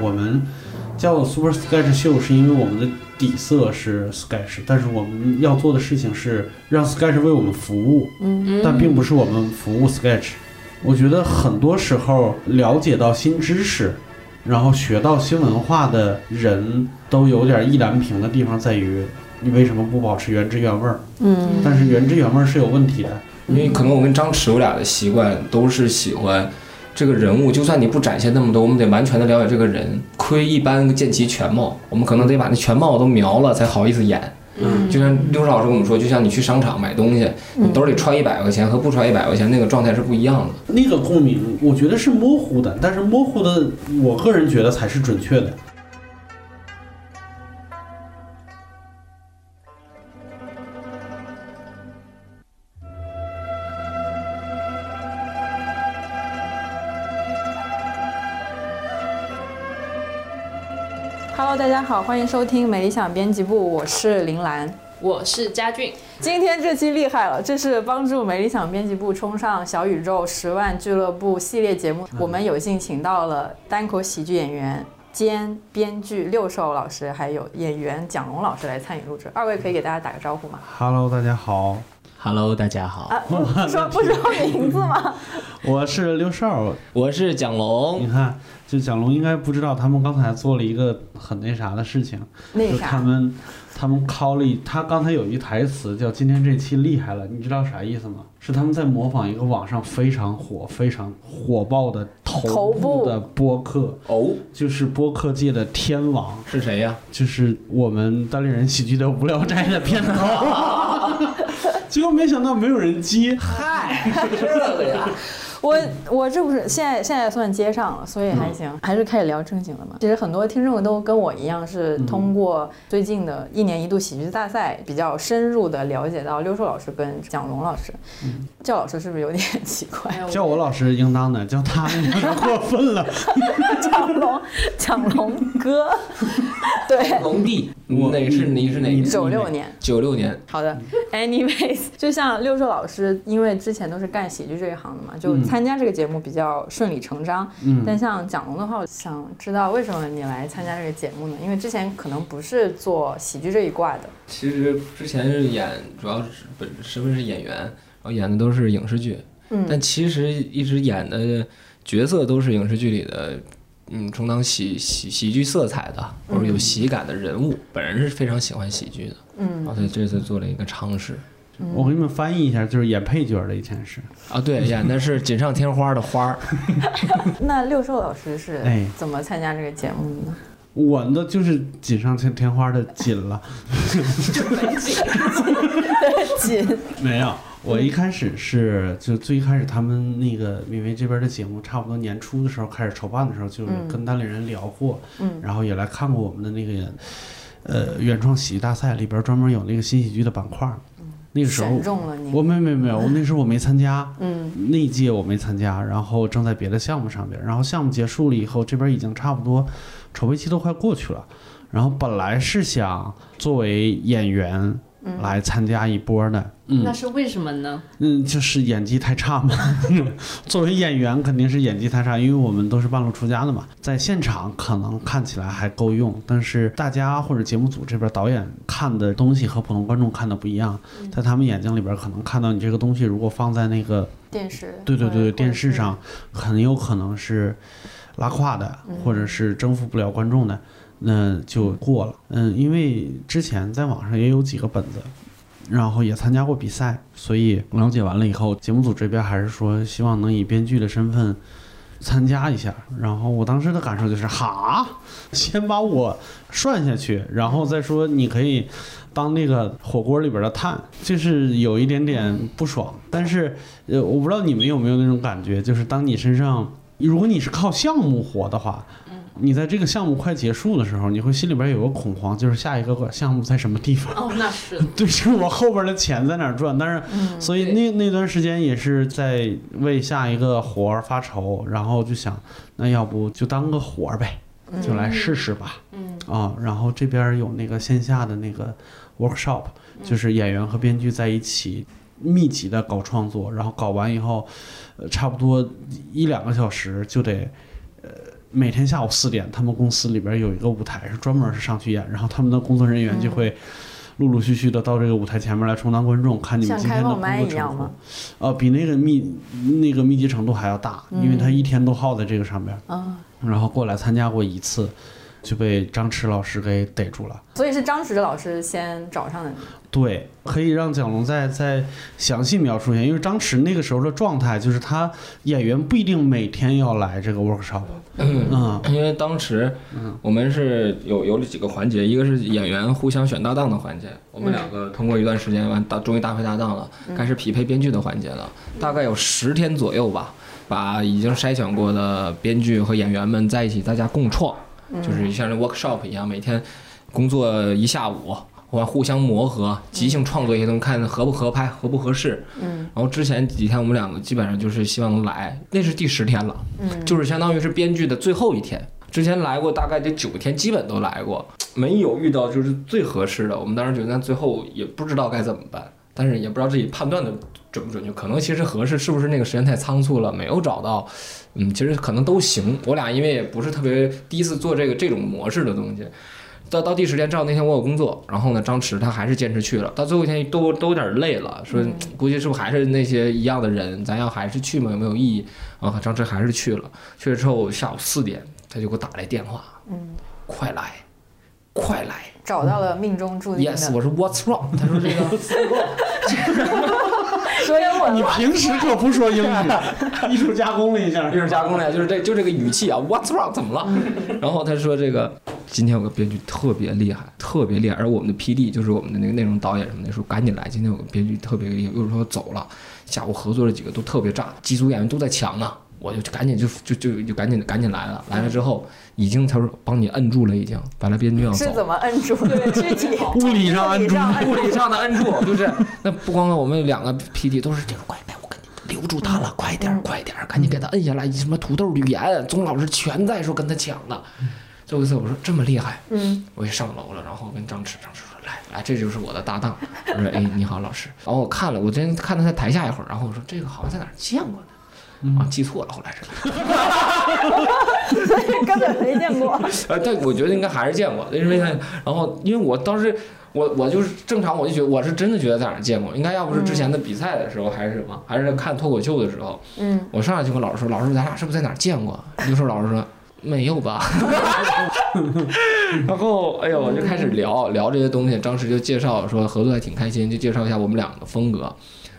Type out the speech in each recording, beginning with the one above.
我们叫 Super Sketch 秀是因为我们的底色是 Sketch，但是我们要做的事情是让 Sketch 为我们服务，嗯但并不是我们服务 Sketch。我觉得很多时候了解到新知识，然后学到新文化的人都有点意难平的地方在于，你为什么不保持原汁原味儿？嗯但是原汁原味儿是有问题的。因为可能我跟张弛我俩的习惯都是喜欢这个人物，就算你不展现那么多，我们得完全的了解这个人。窥一般见其全貌，我们可能得把那全貌都描了才好意思演。嗯就像刘老师跟我们说，就像你去商场买东西，你兜里揣一百块钱和不揣一百块钱那个状态是不一样的。那个共鸣，我觉得是模糊的，但是模糊的，我个人觉得才是准确的。家好，欢迎收听美理想编辑部，我是林兰。我是佳俊，今天这期厉害了，这是帮助美理想编辑部冲上小宇宙十万俱乐部系列节目。我们有幸请到了单口喜剧演员兼编剧六兽老师，还有演员蒋龙老师来参与录制。二位可以给大家打个招呼吗？Hello，大家好，Hello，大家好，啊，不不说 不说名字吗？我是刘少。我是蒋龙你。看，就蒋龙应该不知道，他们刚才做了一个很那啥的事情，就那啥他们他们 call 了一，他刚才有一句台词叫“今天这期厉害了”，你知道啥意思吗？是他们在模仿一个网上非常火、非常火爆的头部的播客，哦，就是播客界的天王，是谁呀？就是我们单立人喜剧的《无聊斋》的片头。结果没想到没有人接，嗨，这个呀，我我这不是现在现在算接上了，所以还行，还是开始聊正经的嘛。其实很多听众都跟我一样，是通过最近的一年一度喜剧大赛，比较深入的了解到刘硕老师跟蒋龙老师。叫老师是不是有点 奇怪？叫我老师应当的，叫他有点 过分了。蒋龙，蒋龙哥，对，龙弟，我哪是你是哪年？九六年。九六年。好的，anyways，就像六硕老师，因为之前都是干喜剧这一行的嘛，就嗯参加这个节目比较顺理成章。嗯但像蒋龙的话，我想知道为什么你来参加这个节目呢？因为之前可能不是做喜剧这一挂的。其实之前是演，主要是本身份是演员，然后演的都是影视剧，嗯但其实一直演的角色都是影视剧里的，嗯，充当喜喜喜剧色彩的或者有喜感的人物。本人是非常喜欢喜剧的，然嗯后所以这次做了一个尝试。我给你们翻译一下，就是演配角的以前是。啊，对，演的是锦上添花的花儿。那六兽老师是哎怎么参加这个节目的呢？我的就是锦上添添花的锦了，锦，没有。我一开始是就最一开始他们那个因为这边的节目差不多年初的时候开始筹办的时候，就跟单立人聊过，嗯然后也来看过我们的那个呃原创喜剧大赛里边专门有那个新喜剧的板块儿，那个时候。我没没没有，那时候我没参加，嗯。那一届我没参加，然后正在别的项目上边，然后项目结束了以后，这边已经差不多筹备期都快过去了，然后本来是想作为演员来参加一波的，嗯那是为什么呢？嗯，就是演技太差嘛。作为演员肯定是演技太差，因为我们都是半路出家的嘛，在现场可能看起来还够用，但是大家或者节目组这边导演看的东西和普通观众看的不一样，在他们眼睛里边可能看到你这个东西，如果放在那个电视。对对对，电视上很有可能是拉胯的，或者是征服不了观众的，那就过了。嗯，因为之前在网上也有几个本子，然后也参加过比赛，所以了解完了以后，节目组这边还是说希望能以编剧的身份。参加一下，然后我当时的感受就是，哈，先把我涮下去，然后再说你可以当那个火锅里边的炭，就是有一点点不爽。但是，呃，我不知道你们有没有那种感觉，就是当你身上，如果你是靠项目活的话，你在这个项目快结束的时候，你会心里边有个恐慌，就是下一个项目在什么地方？哦，那是 对，就是我后边的钱在哪儿赚？但是，所以那那段时间也是在为下一个活儿发愁，然后就想，那要不就当个活儿呗，就来试试吧。嗯啊，然后这边有那个线下的那个 workshop，就是演员和编剧在一起密集的搞创作，然后搞完以后，呃，差不多一两个小时就得，呃，每天下午四点，他们公司里边有一个舞台是专门是上去演，然后他们的工作人员就会陆陆续续的到这个舞台前面来充当观众，看你们今天的工作程度？呃，比那个密那个密集程度还要大，因为他一天都耗在这个上边，啊，然后过来参加过一次，就被张弛老师给逮住了。所以是张弛老师先找上的你。对，可以让蒋龙再再详细描述一下，因为张弛那个时候的状态就是他演员不一定每天要来这个 workshop，嗯，嗯因为当时我们是有有几个环节，一个是演员互相选搭档的环节，我们两个通过一段时间完搭终于搭配搭档了，开始匹配编剧的环节了，大概有十天左右吧，把已经筛选过的编剧和演员们在一起，大家共创，就是像这 workshop 一样，每天工作一下午。我们互相磨合，即兴创作一些东西，看合不合拍，合不合适。嗯然后之前几天我们两个基本上就是希望能来，那是第十天了。嗯，就是相当于是编剧的最后一天。之前来过大概得九天，基本都来过，没有遇到就是最合适的。我们当时觉得最后也不知道该怎么办，但是也不知道自己判断的准不准确。可能其实合适，是不是那个时间太仓促了，没有找到。嗯，其实可能都行。我俩因为也不是特别第一次做这个这种模式的东西。到到第十天，正好那天我有工作，然后呢，张弛他还是坚持去了。到最后一天都都有点累了，说估计是不是还是那些一样的人，咱要还是去吗？有没有意义？啊，张弛还是去了。去了之后下午四点，他就给我打来电话，嗯，快来，快来找到了命中注定的。！Yes，我说 What's wrong？他说这个说英文你？平时可不说英语，艺术加工了一下艺。术加工了一下，就是这就这个语气啊，What's wrong？怎么了？然后他说这个今天有个编剧特别厉害，特别厉害，而我们的 PD 就是我们的那个内容导演什么的说赶紧来，今天有个编剧特别厉害，又说走了，下午合作了几个都特别炸，几组演员都在抢呢。我就赶紧就就就就赶紧赶紧来了，来了之后已经他说帮你摁住了，已经本来编剧要走是，怎么摁住的？具体物理上摁住物理上的摁住，就是那不光我们两个 PD 都是这种快点，我跟你留住他了，快点儿快点儿，赶紧给他摁下来。什么土豆吕岩、宗老师全在说跟他抢呢。最后一次我说这么厉害，嗯，我也上楼了，然后跟张弛，张弛说来来，这就是我的搭档。我说哎你好老师，然后我看了，我之前看他在台下一会儿，然后我说这个好像在哪儿见过呢。啊，记错了，后来是，所 以根本没见过。呃，但我觉得应该还是见过，因为呢，然后因为我当时我我就是正常，我就觉得我是真的觉得在哪儿见过，应该要不是之前的比赛的时候，还是什么，还是看脱口秀的时候，嗯，我上来就跟老师说，老师咱俩是不是在哪儿见过？就说老师说没有吧，然后哎呦我就开始聊聊这些东西，当时就介绍说合作还挺开心，就介绍一下我们俩的风格。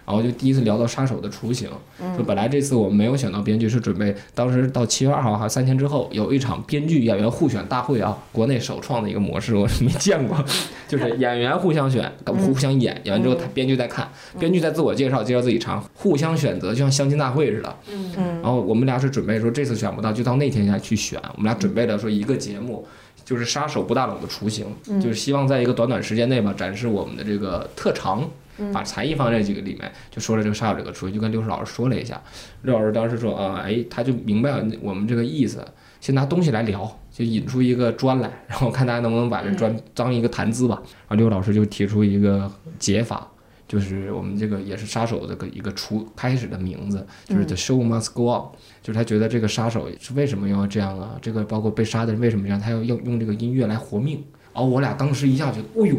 然后就第一次聊到杀手的雏形，说本来这次我们没有选到编剧，是准备当时到七月二号还三天之后有一场编剧演员互选大会啊，国内首创的一个模式，我是没见过，就是演员互相选，互相演，演完之后他编剧在看，编剧在自我介绍，介绍自己长，互相选择，就像相亲大会似的。嗯然后我们俩是准备说这次选不到，就到那天下去选。我们俩准备了说一个节目，就是杀手不大冷的雏形，就是希望在一个短短时间内吧，展示我们的这个特长。把才艺放在这几个里面，就说了这个杀手这个雏形，就跟刘石老师说了一下。刘老师当时说啊、哎，他就明白了我们这个意思，先拿东西来聊，就引出一个砖来，然后看大家能不能把这砖当一个谈资吧。然后刘老师就提出一个解法，就是我们这个也是杀手的个一个初开始的名字，就是 The Show Must Go On，、就是他觉得这个杀手是为什么要这样啊？这个包括被杀的人为什么这样？他要用用这个音乐来活命。然后我俩当时一下觉得，哦呦，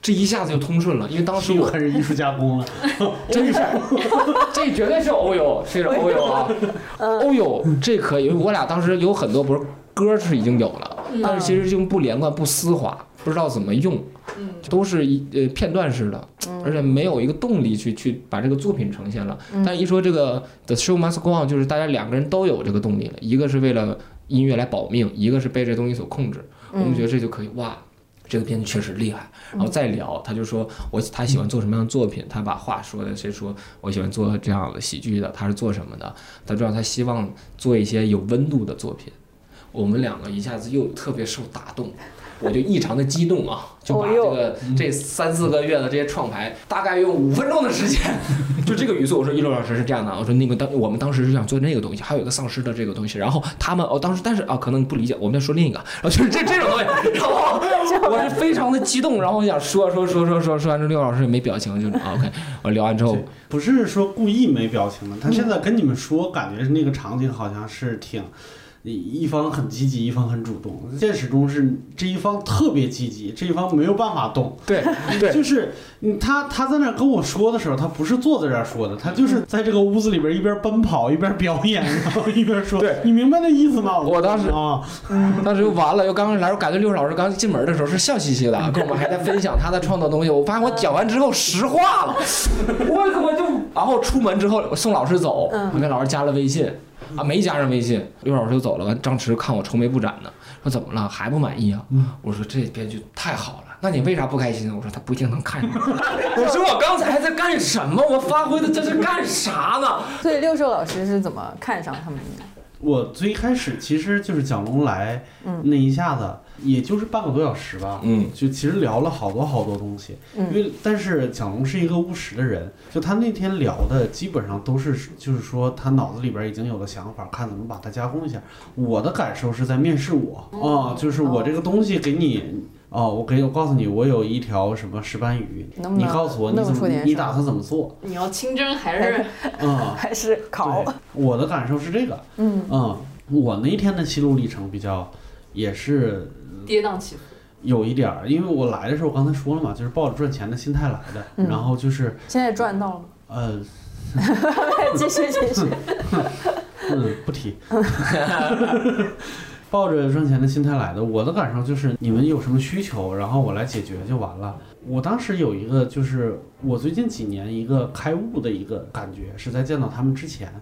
这一下子就通顺了，因为当时我又开始艺术加工了，真是，这绝对是欧游，是欧友啊，欧友这可以，因为我俩当时有很多不是歌是已经有了，但是其实就不连贯、不丝滑，不知道怎么用，都是一呃片段式的，而且没有一个动力去去把这个作品呈现了。但一说这个 The Show Must Go On，就是大家两个人都有这个动力了，一个是为了音乐来保命，一个是被这东西所控制，我们觉得这就可以哇。这个编剧确实厉害，然后再聊，他就说我他喜欢做什么样的作品，他把话说的，谁说我喜欢做这样的喜剧的，他是做什么的，他知道他希望做一些有温度的作品，我们两个一下子又特别受打动，我就异常的激动啊，就把这个这三四个月的这些创牌，大概用五分钟的时间，就这个语速，我说一六老师是这样的，我说那个当我们当时是想做那个东西，还有一个丧尸的这个东西，然后他们哦当时但是啊可能不理解，我们在说另一个，然后就是这这种东西，然后 我是非常的激动，然后我想说说说说说说完之后，六老师也没表情，就是啊 OK，我聊完之后，不是说故意没表情的，他现在跟你们说，感觉那个场景好像是挺一一方很积极，一方很主动。现实中是这一方特别积极，这一方没有办法动。对对，就是嗯他他在那儿跟我说的时候，他不是坐在这儿说的，他就是在这个屋子里边一边奔跑一边表演，然后一边说。对你明白那意思吗？我当时啊，当时就完了，又刚开始来，我感觉六老师刚进门的时候是笑嘻嘻的，跟我们还在分享他的创作东西。我发现我讲完之后石化了，我怎么就……然后出门之后我送老师走，我跟老师加了微信，啊没加上微信，刘老师就走了。完张弛看我愁眉不展的，说怎么了还不满意啊？我说这编剧太好了，那你为啥不开心？我说他不一定能看上。我说我刚才在干什么？我发挥的这是干啥呢？所以六兽老师是怎么看上他们的？我最开始其实就是蒋龙来那一下子，也就是半个多小时吧，嗯，就其实聊了好多好多东西，嗯因为但是蒋龙是一个务实的人，就他那天聊的基本上都是就是说他脑子里边已经有了想法，看怎么把它加工一下。我的感受是在面试我啊、就是我这个东西给你。哦，我给我告诉你，我有一条什么石斑鱼，能能你告诉我你弄怎么你打算怎么做？你要清蒸还是 嗯、还是烤？对，我的感受是这个，嗯嗯，我那天的心路历程比较，也是跌宕起伏？有一点儿，因为我来的时候我刚才说了嘛，就是抱着赚钱的心态来的，嗯然后就是现在赚到了吗？呃，继续继续。嗯，不提，抱着赚钱的心态来的。我的感受就是，你们有什么需求，然后我来解决就完了。我当时有一个，就是我最近几年一个开悟的一个感觉，是在见到他们之前，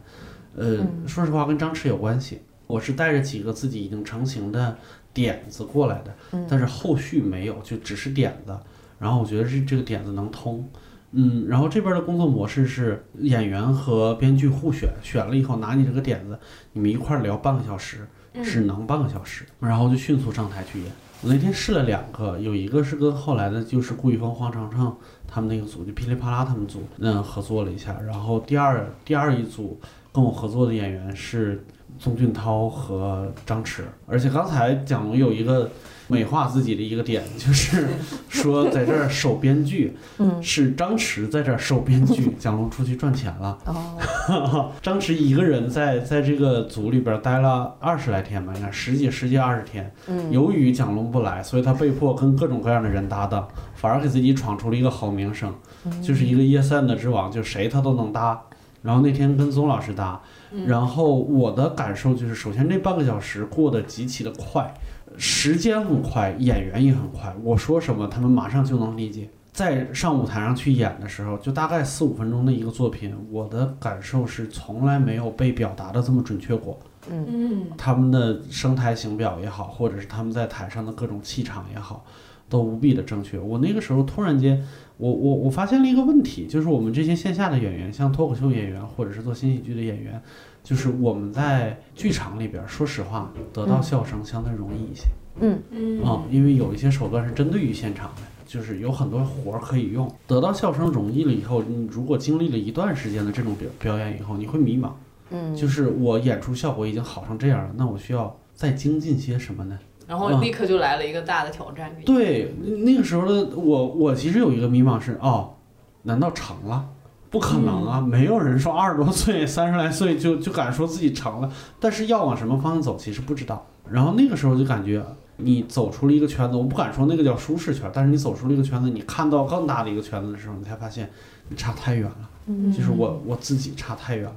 呃，说实话跟张弛有关系。我是带着几个自己已经成型的点子过来的，但是后续没有，就只是点子。然后我觉得这这个点子能通，嗯，然后这边的工作模式是演员和编剧互选，选了以后拿你这个点子，你们一块儿聊半个小时，只能半个小时，然后就迅速上台去演。我那天试了两个，有一个是跟后来的就是顾宇峰、黄程程他们那个组，就噼里啪啦他们组，嗯，合作了一下。然后第二第二一组跟我合作的演员是宗俊涛和张弛，而且刚才蒋龙有一个美化自己的一个点，就是说在这儿守编剧，嗯是张弛在这儿守编剧，蒋龙出去赚钱了。哦，张弛一个人在在这个组里边待了二十来天吧，应该十几十几二十天。嗯由于蒋龙不来，所以他被迫跟各种各样的人搭档，反而给自己闯出了一个好名声，就是一个叶散的之王，就谁他都能搭。然后那天跟宗老师搭，然后我的感受就是，首先这半个小时过得极其的快，时间很快，演员也很快，我说什么他们马上就能理解。在上舞台上去演的时候，就大概四五分钟的一个作品，我的感受是从来没有被表达的这么准确过。嗯，他们的声台形表也好，或者是他们在台上的各种气场也好，都无比的正确。我那个时候突然间，我我我发现了一个问题，就是我们这些线下的演员，像脱口秀演员或者是做新喜剧的演员，就是我们在剧场里边，说实话，得到笑声相对容易一些。嗯嗯啊、因为有一些手段是针对于现场的，就是有很多活儿可以用。得到笑声容易了以后，你如果经历了一段时间的这种表表演以后，你会迷茫。嗯，就是我演出效果已经好成这样了，那我需要再精进些什么呢？然后立刻就来了一个大的挑战给你。对，那个时候的我，我其实有一个迷茫是，哦，难道成了？不可能啊！没有人说二十多岁、三十来岁就就敢说自己成了，但是要往什么方向走，其实不知道。然后那个时候就感觉你走出了一个圈子，我不敢说那个叫舒适圈，但是你走出了一个圈子，你看到更大的一个圈子的时候，你才发现你差太远了。嗯就是我我自己差太远了。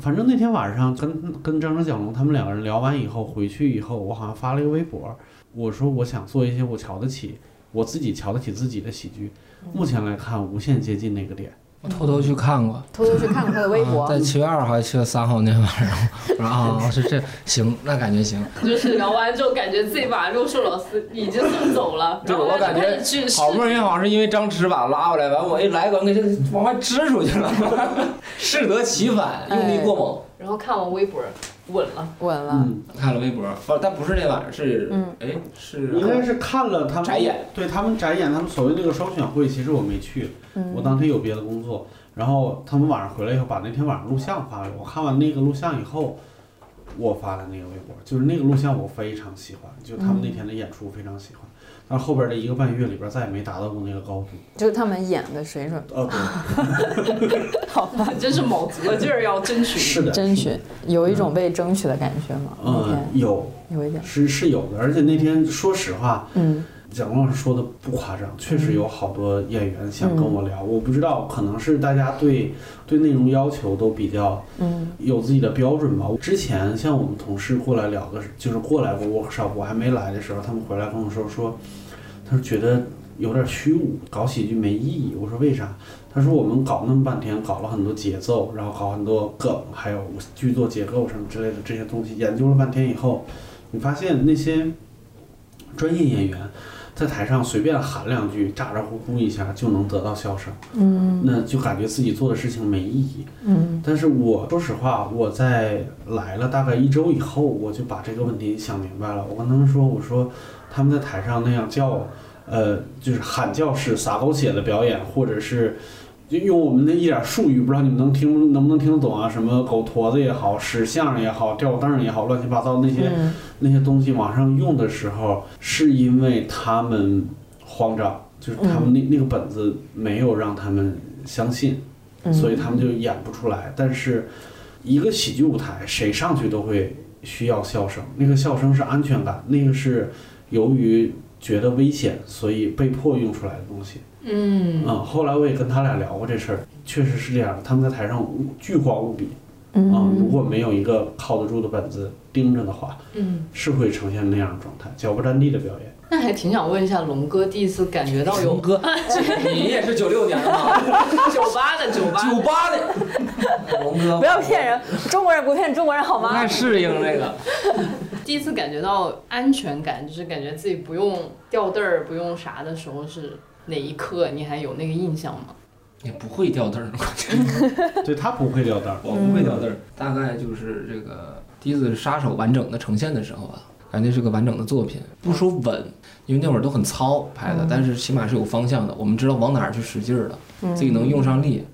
反正那天晚上跟跟张张蒋龙他们两个人聊完以后，回去以后，我好像发了一个微博，我说我想做一些我瞧得起我自己瞧得起自己的喜剧。目前来看，无限接近那个点。我偷偷去看过。偷偷去看过他的微博啊，在七月二号还是七月三号那晚上，我说啊是这行，那感觉行。就是聊完之后，感觉自己把肉瘦老师已经送走了，对然后我感觉好不容易好像是因为张弛把我拉过来，完我一来，我给这往外支出去了，适得其反，用力过猛。然后看我微博稳了，稳了。嗯，看了微博，不，但不是那晚上，是嗯。哎是应该是看了他们展演，对他们展演，他们所谓那个双选会，其实我没去，嗯。我当天有别的工作。然后他们晚上回来以后，把那天晚上录像发给我，我看完那个录像以后，我发的那个微博，就是那个录像我非常喜欢，就他们那天的演出非常喜欢。但后边的一个半月里边再也没达到过那个高度。就是他们演的水准，哦，对，好吧，真是卯足了劲儿要争取。是的，争取有一种被争取的感觉吗？那嗯天，有有一点，是是有的，而且那天说实话，嗯蒋龙老师说的不夸张，确实有好多演员想跟我聊，我不知道，可能是大家对对内容要求都比较嗯有自己的标准吧。之前像我们同事过来聊的，就是过来过 workshop，我还没来的时候，他们回来跟我说说，他说觉得有点虚无，搞喜剧没意义。我说为啥？他说我们搞那么半天，搞了很多节奏，然后搞很多梗，还有剧作结构什么之类的这些东西，研究了半天以后，你发现那些专业演员。在台上随便喊两句，咋咋呼呼一下就能得到笑声，嗯那就感觉自己做的事情没意义。嗯但是我说实话，我在来了大概一周以后，我就把这个问题想明白了。我跟他们说，我说他们在台上那样叫，呃，就是喊叫式撒狗血的表演，或者是就用我们的一点术语，不知道你们能听能不能听得懂啊？什么狗驼子也好，屎象也好，吊凳也好，乱七八糟那些、嗯那些东西往上用的时候，是因为他们慌张，就是他们那、那个本子没有让他们相信。嗯，所以他们就演不出来。但是，一个喜剧舞台，谁上去都会需要笑声，那个笑声是安全感，那个是由于觉得危险，所以被迫用出来的东西。嗯，嗯，后来我也跟他俩聊过这事儿，确实是这样的。他们在台上无剧荒无比啊、如嗯果没有一个靠得住的本子盯着的话，嗯，是会呈现那样的状态，脚不沾地的表演。那还挺想问一下龙哥，第一次感觉到有 龙哥，你也是九六年的吗？九八的九八九八的，龙哥不要骗人，中国人不骗中国人好吗不太？适应这个。第一次感觉到安全感，就是感觉自己不用掉凳儿，不用啥的时候是哪一刻？你还有那个印象吗？也不会掉字儿，我觉得 对他不会掉字儿，我不会掉字儿。大概就是这个第一次杀手完整的呈现的时候吧，感觉是个完整的作品。不说稳，因为那会儿都很糙拍的，但是起码是有方向的，我们知道往哪儿去使劲儿了，自己能用上力，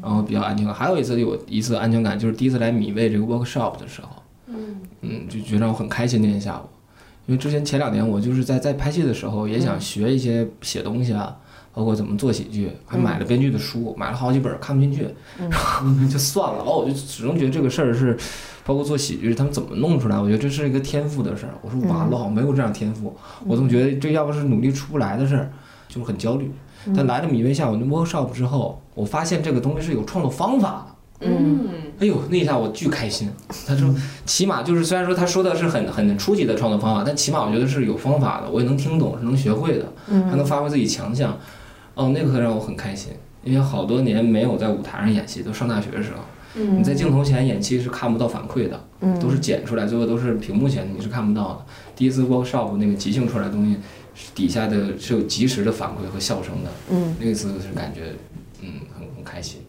然后比较安全感。还有一次有一次安全感，就是第一次来米味这个 workshop 的时候，嗯，就觉得我很开心那天下午，因为之前前两年我就是在在拍戏的时候也想学一些写东西啊。包括怎么做喜剧，还买了编剧的书，买了好几本儿看不进去，然后 就算了。哦，我就始终觉得这个事儿是，包括做喜剧他们怎么弄出来，我觉得这是一个天赋的事儿。我说完了，好像没有这样天赋，我总觉得这要不是努力出不来的事儿，就是很焦虑。但来了米味下午那 workshop 之后，我发现这个东西是有创作方法的。嗯，哎呦，那一下我巨开心。他说，起码就是虽然说他说的是很很初级的创作方法，但起码我觉得是有方法的，我也能听懂，是能学会的，还能发挥自己强项。哦，那个让我很开心，因为好多年没有在舞台上演戏，都上大学的时候，你在镜头前演戏是看不到反馈的，都是剪出来，最后都是屏幕前你是看不到的。第一次 workshop 那个即兴出来的东西，底下的是有及时的反馈和笑声的，嗯，那次是感觉，嗯，很很开心。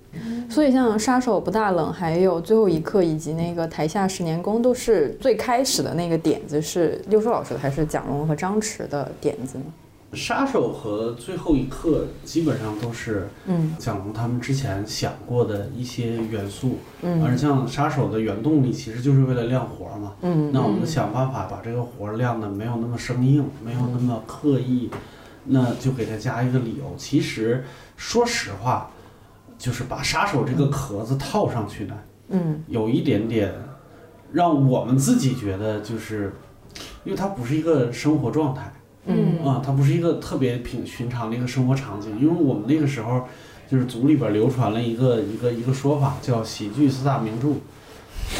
所以像杀手不大冷，还有最后一刻，以及那个台下十年功，都是最开始的那个点子是六叔老师的，还是蒋龙和张弛的点子呢？杀手和最后一刻基本上都是嗯蒋龙他们之前想过的一些元素，嗯而像杀手的原动力其实就是为了亮活儿嘛。嗯那我们想办法把这个活儿亮的没有那么生硬，没有那么刻意，那就给他加一个理由。其实说实话，就是把杀手这个壳子套上去呢，嗯有一点点让我们自己觉得就是，因为它不是一个生活状态。嗯啊，它不是一个特别平寻常的一个生活场景，因为我们那个时候就是组里边流传了一个一个一个说法，叫喜剧四大名著，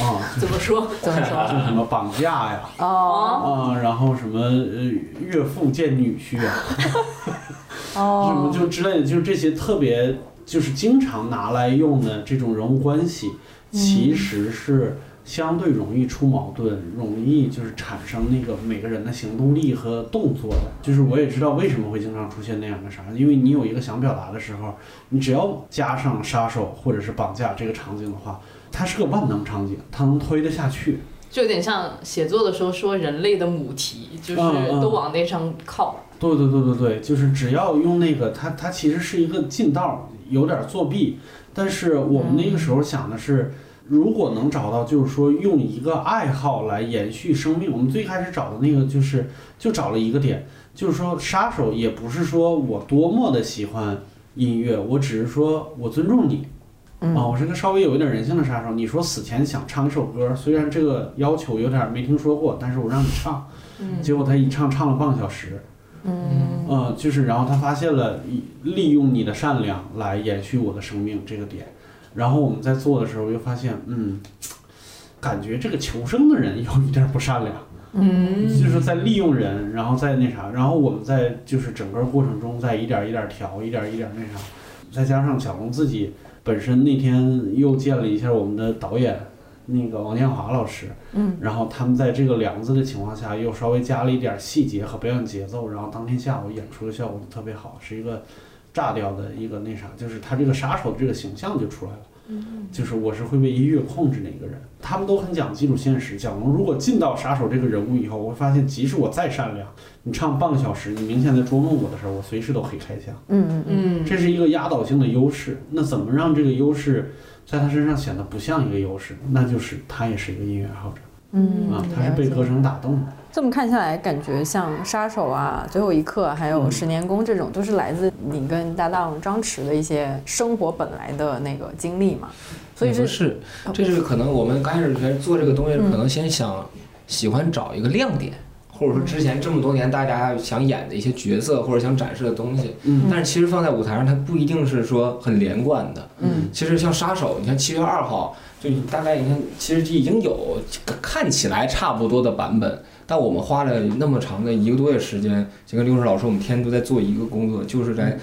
啊，怎么说？怎么说？就什么绑架呀，哦啊，然后什么呃岳父见女婿啊，什么哦，就之类的，就是这些特别就是经常拿来用的这种人物关系，其实是相对容易出矛盾，容易就是产生那个每个人的行动力和动作的。就是我也知道为什么会经常出现那样的啥，因为你有一个想表达的时候，你只要加上杀手或者是绑架这个场景的话，它是个万能场景，它能推得下去。就有点像写作的时候说人类的母题，就是都往那上靠。对对对对对，就是只要用那个，它它其实是一个近道儿，有点作弊。但是我们那个时候想的是，如果能找到，就是说用一个爱好来延续生命。我们最开始找的那个就是就找了一个点，就是说杀手也不是说我多么的喜欢音乐，我只是说我尊重你。嗯啊，我是个稍微有一点人性的杀手。你说死前想唱一首歌，虽然这个要求有点没听说过，但是我让你唱，嗯结果他一唱唱了半个小时，嗯呃，就是然后他发现了利用你的善良来延续我的生命这个点，然后我们在做的时候又发现，嗯，感觉这个求生的人有一点不善良。嗯就是在利用人，然后再那啥，然后我们在就是整个过程中在一点儿一点儿调，一点儿一点儿那啥，再加上小龙自己本身那天又见了一下我们的导演那个王建华老师，嗯然后他们在这个梁子的情况下又稍微加了一点儿细节和表演节奏，然后当天下午演出的效果特别好，是一个炸掉的一个那啥，就是他这个杀手这个形象就出来了。就是我是会被音乐控制的一个人，他们都很讲基础现实。蒋龙如果进到杀手这个人物以后，我会发现，即使我再善良，你唱半个小时，你明显在捉弄我的时候，我随时都可以开枪。嗯嗯嗯，这是一个压倒性的优势。那怎么让这个优势在他身上显得不像一个优势？那就是他也是一个音乐爱好者嗯啊，他是被歌声打动的。这么看下来，感觉像杀手啊、最后一刻，还有嗯十年功这种，都是来自你跟搭档张弛的一些生活本来的那个经历嘛。所以是这是可能我们刚开始觉得做这个东西，嗯可能先想喜欢找一个亮点，或者说之前这么多年大家想演的一些角色或者想展示的东西，嗯但是其实放在舞台上，它不一定是说很连贯的。嗯其实像杀手，你看七月二号，就你大概你看，其实已经有看起来差不多的版本，但我们花了那么长的一个多月时间，就跟刘老师我们天天都在做一个工作，就是在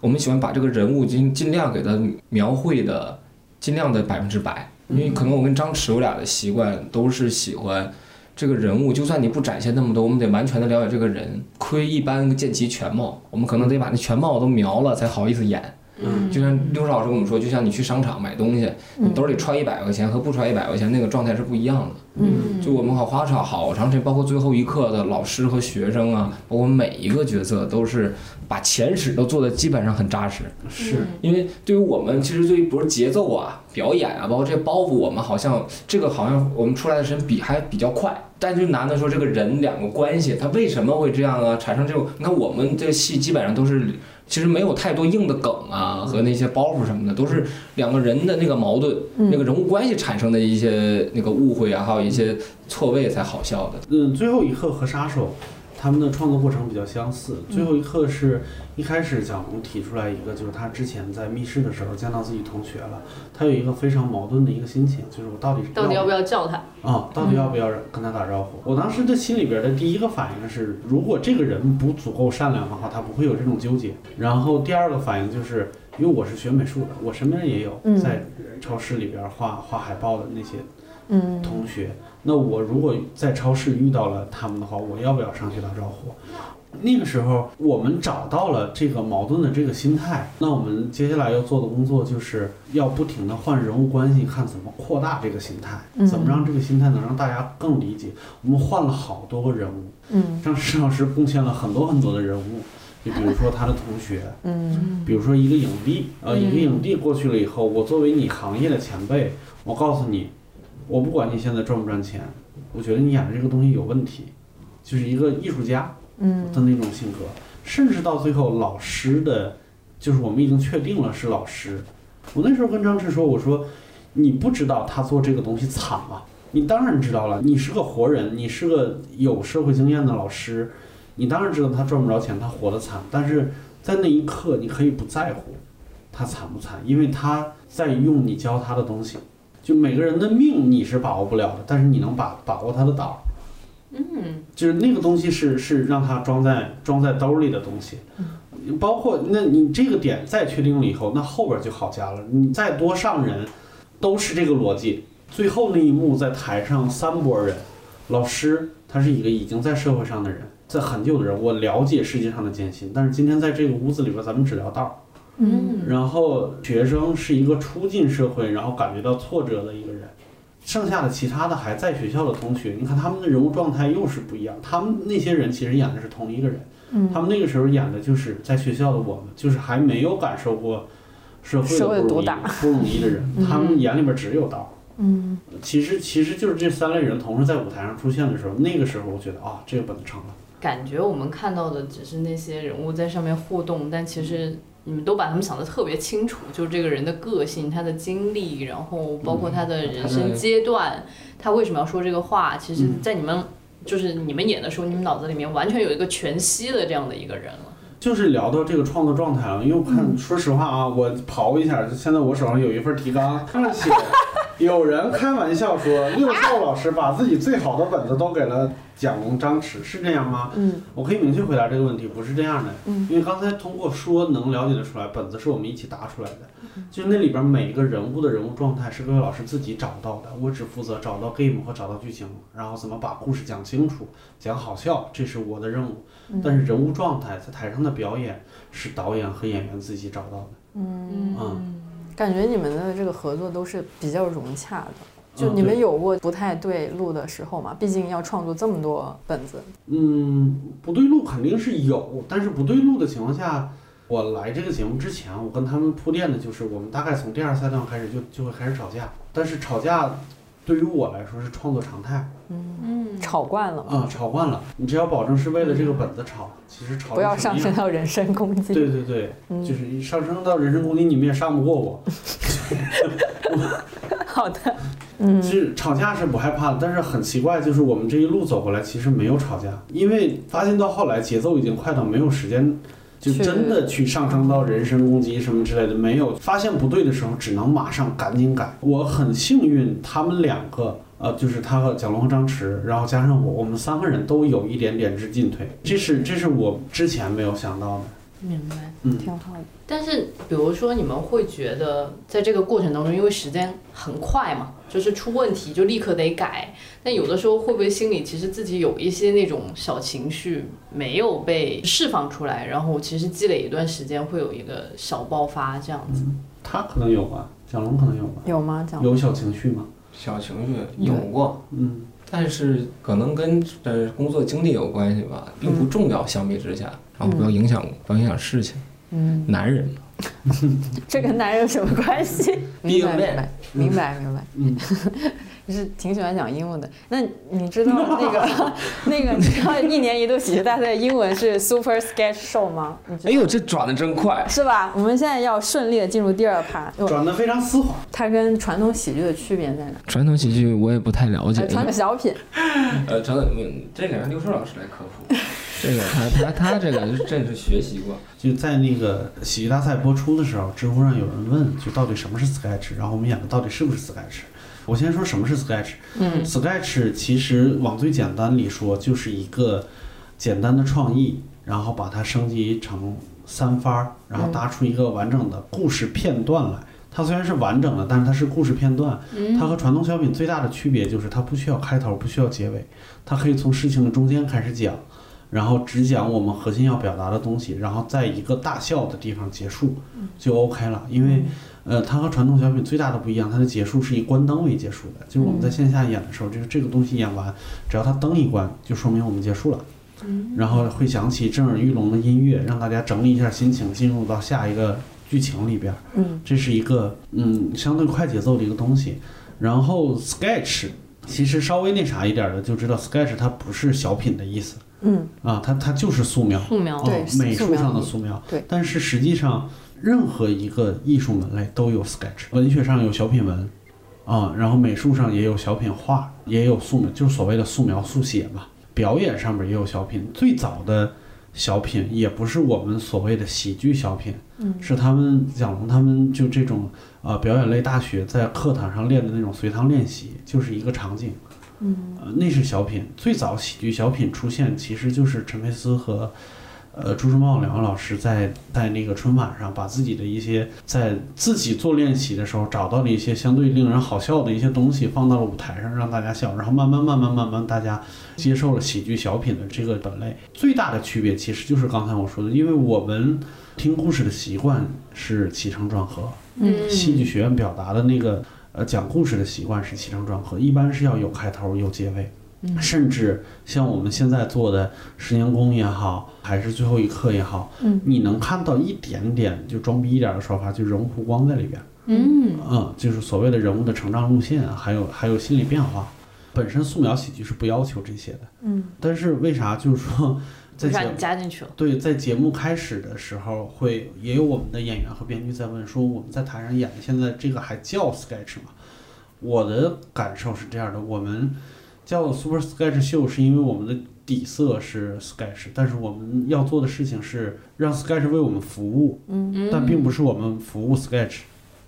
我们喜欢把这个人物尽尽量给他描绘的尽量的百分之百，因为可能我跟张弛我俩的习惯都是喜欢。这个人物，就算你不展现那么多，我们得完全的了解这个人。窥一般见其全貌，我们可能得把那全貌都描了，才好意思演。嗯就像刘老师跟我们说，就像你去商场买东西，你兜里揣一百块钱和不揣一百块钱那个状态是不一样的。嗯就我们好花上好长时间，包括最后一刻的老师和学生啊，包括每一个角色都是把前史都做的基本上很扎实。是，因为对于我们，其实对于比如节奏啊、表演啊，包括这些包袱，我们好像这个好像我们出来的时间比还比较快，但就难的说这个人两个关系，他为什么会这样啊？产生这种，你看我们这个戏基本上都是。其实没有太多硬的梗啊和那些包袱什么的，都是两个人的那个矛盾、嗯那个人物关系产生的一些那个误会啊，还有一些错位才好笑的。嗯，最后一刻和杀手他们的创作过程比较相似。最后一刻是一开始蒋红提出来一个，就是他之前在密室的时候见到自己同学了，他有一个非常矛盾的一个心情，就是我到底是到底要不要叫他？啊，到底要不要跟他打招呼？我当时的心里边的第一个反应是，如果这个人不足够善良的话，他不会有这种纠结。然后第二个反应就是，因为我是学美术的，我身边也有嗯在超市里边画画海报的那些嗯同学。那我如果在超市遇到了他们的话，我要不要上去打招呼？那个时候我们找到了这个矛盾的这个心态，那我们接下来要做的工作就是要不停的换人物关系，看怎么扩大这个心态，嗯。怎么让这个心态能让大家更理解。我们换了好多个人物，嗯。让施老师贡献了很多很多的人物，就比如说他的同学，嗯。比如说一个影帝，呃，嗯一个影帝过去了以后，我作为你行业的前辈，我告诉你，我不管你现在赚不赚钱，我觉得你演的这个东西有问题，就是一个艺术家嗯的那种性格，甚至到最后老师的，就是我们已经确定了是老师。我那时候跟张弛说，我说你不知道他做这个东西惨吗？你当然知道了，你是个活人，你是个有社会经验的老师，你当然知道他赚不着钱，他活得惨。但是在那一刻，你可以不在乎他惨不惨，因为他在用你教他的东西。就每个人的命你是把握不了的，但是你能把把握他的道。嗯，就是那个东西是是让他装在装在兜里的东西，包括那你这个点再确定了以后，那后边就好加了。你再多上人，都是这个逻辑。最后那一幕在台上三拨人，老师他是一个已经在社会上的人，在很久的人，我了解世界上的艰辛，但是今天在这个屋子里边，咱们只聊道。嗯。然后学生是一个初进社会，然后感觉到挫折的一个人，剩下的其他的还在学校的同学，你看他们的人物状态又是不一样。他们那些人其实演的是同一个人，嗯。他们那个时候演的就是在学校的我们，就是还没有感受过社会的社会不容易不容易的人，他们眼里边只有道。嗯。其实其实就是这三类人同时在舞台上出现的时候，那个时候我觉得啊，这个本子成了。感觉我们看到的只是那些人物在上面互动，但其实你们都把他们想得特别清楚，就是这个人的个性、他的经历，然后包括他的人生阶段，他为什么要说这个话，其实，在你们就是你们演的时候，你们脑子里面完全有一个全息的这样的一个人了。就是聊到这个创作状态了，因为我看，说实话啊，我刨一下，现在我手上有一份提纲，上面写，有人开玩笑说六少老师把自己最好的本子都给了蒋龙、张弛，是这样吗？嗯，我可以明确回答这个问题，不是这样的。嗯，因为刚才通过说能了解得出来，本子是我们一起答出来的，就那里边每一个人物的人物状态是各位老师自己找到的，我只负责找到 game 和找到剧情，然后怎么把故事讲清楚、讲好笑，这是我的任务。但是人物状态在台上的表演是导演和演员自己找到的。嗯嗯感觉你们的这个合作都是比较融洽的。就嗯你们有过不太对路的时候吗？毕竟要创作这么多本子。嗯，不对路肯定是有，但是不对路的情况下，我来这个节目之前，我跟他们铺垫的就是，我们大概从第二赛段开始就就会开始吵架，但是吵架对于我来说是创作常态嗯嗯，吵惯了嘛，啊，吵惯了，你只要保证是为了这个本子吵，其实吵不要上升到人身攻击。对对对，嗯就是一上升到人身攻击，你们也上不过我。好的，嗯。其实吵架是。不害怕的，但是。很奇怪，就是。我们这一路走过来，其实没有吵架，因为发现到后来节奏已经快到没有时间，就真的去上升到人身攻击什么之类的，没有。发现不对的时候，只能马上赶紧改。我很幸运，他们两个。呃，就是。他和蒋龙和张弛，然后加上我，我们三个人都有一点点之进退，这是。这是。我之前没有想到的。明白。嗯挺好的。但是，比如说，你们会觉得在这个过程当中，因为时间很快嘛，就是出问题就立刻得改。但有的时候会不会心里其实自己有一些那种小情绪没有被释放出来，然后其实积累一段时间会有一个小爆发这样子？他可能有吧，蒋龙可能有吧，有吗？蒋有小情绪吗？小情绪有过，嗯，但是可能跟呃工作经历有关系吧，并不重要。相比之下，然后不要影响，不要影响事情。嗯，男人 这跟男人有什么关系？明白明白明白明白。嗯，你是挺喜欢讲英文的。那你知道那个 那个你知道一年一度喜剧大赛英文是 Super Sketch Show 吗？哎呦，这转的真快！是吧？我们现在要顺利的进入第二趴。转的非常丝滑。它跟传统喜剧的区别在哪？传统喜剧我也不太了解呃，传统小品。呃，传统嗯，这个让刘硕老师来科普。这个他他他这个真是学习过。就在那个喜剧大赛播出的时候，知乎上有人问，就到底什么是 sketch，然后我们演的到底是不是 sketch。我先说什么是 sketch。嗯 sketch 其实往最简单里说，就是一个简单的创意，然后把它升级成三番儿，然后搭出一个完整的故事片段来。它虽然是完整的，但是它是故事片段。它和传统小品最大的区别就是它不需要开头，不需要结尾，它可以从事情的中间开始讲，然后只讲我们核心要表达的东西，然后在一个大笑的地方结束，就 OK 了。因为呃，它和传统小品最大的不一样，它的结束是以关灯为结束的，就是我们在线下演的时候，就是这个东西演完，只要它灯一关，就说明我们结束了。然后会响起震耳欲聋的音乐，让大家整理一下心情，进入到下一个剧情里边。嗯，这是一个嗯相对快节奏的一个东西。然后 sketch 其实稍微那啥一点的就知道，sketch 它不是小品的意思嗯，啊，它它就是素描。素描对哦，美术上的素素描。对但是实际上，任何一个艺术门类都有 sketch，文学上有小品文，啊，然后美术上也有小品画，也有素描，就是所谓的素描速写嘛。表演上面也有小品，最早的小品也不是我们所谓的喜剧小品，嗯是他们蒋龙他们就这种呃表演类大学在课堂上练的那种随堂练习，就是一个场景。嗯呃，那是小品。最早喜剧小品出现，其实就是陈佩斯和呃朱时茂两位老师在在那个春晚上，把自己的一些在自己做练习的时候找到的一些相对令人好笑的一些东西，放到了舞台上让大家笑，然后慢慢慢慢慢慢大家接受了喜剧小品的这个本类。最大的区别其实就是刚才我说的，因为我们听故事的习惯是起承转合，嗯戏剧学院表达的那个呃讲故事的习惯是起承转合，一般是要有开头有结尾，甚至像我们现在做的十年功也好，还是最后一刻也好，嗯你能看到一点点就装逼一点的说法，就人物弧光在里边，嗯嗯，就是所谓的人物的成长路线，还有还有心理变化。本身素描喜剧是不要求这些的，嗯但是为啥就是说在节目加进去了。对在节目开始的时候会也有我们的演员和编剧在问说我们在台上演的现在这个还叫 sketch 吗？我的感受是这样的，我们叫 Super Sketch 秀是因为我们的底色是 sketch，但是我们要做的事情是让 sketch 为我们服务，嗯但并不是我们服务 sketch。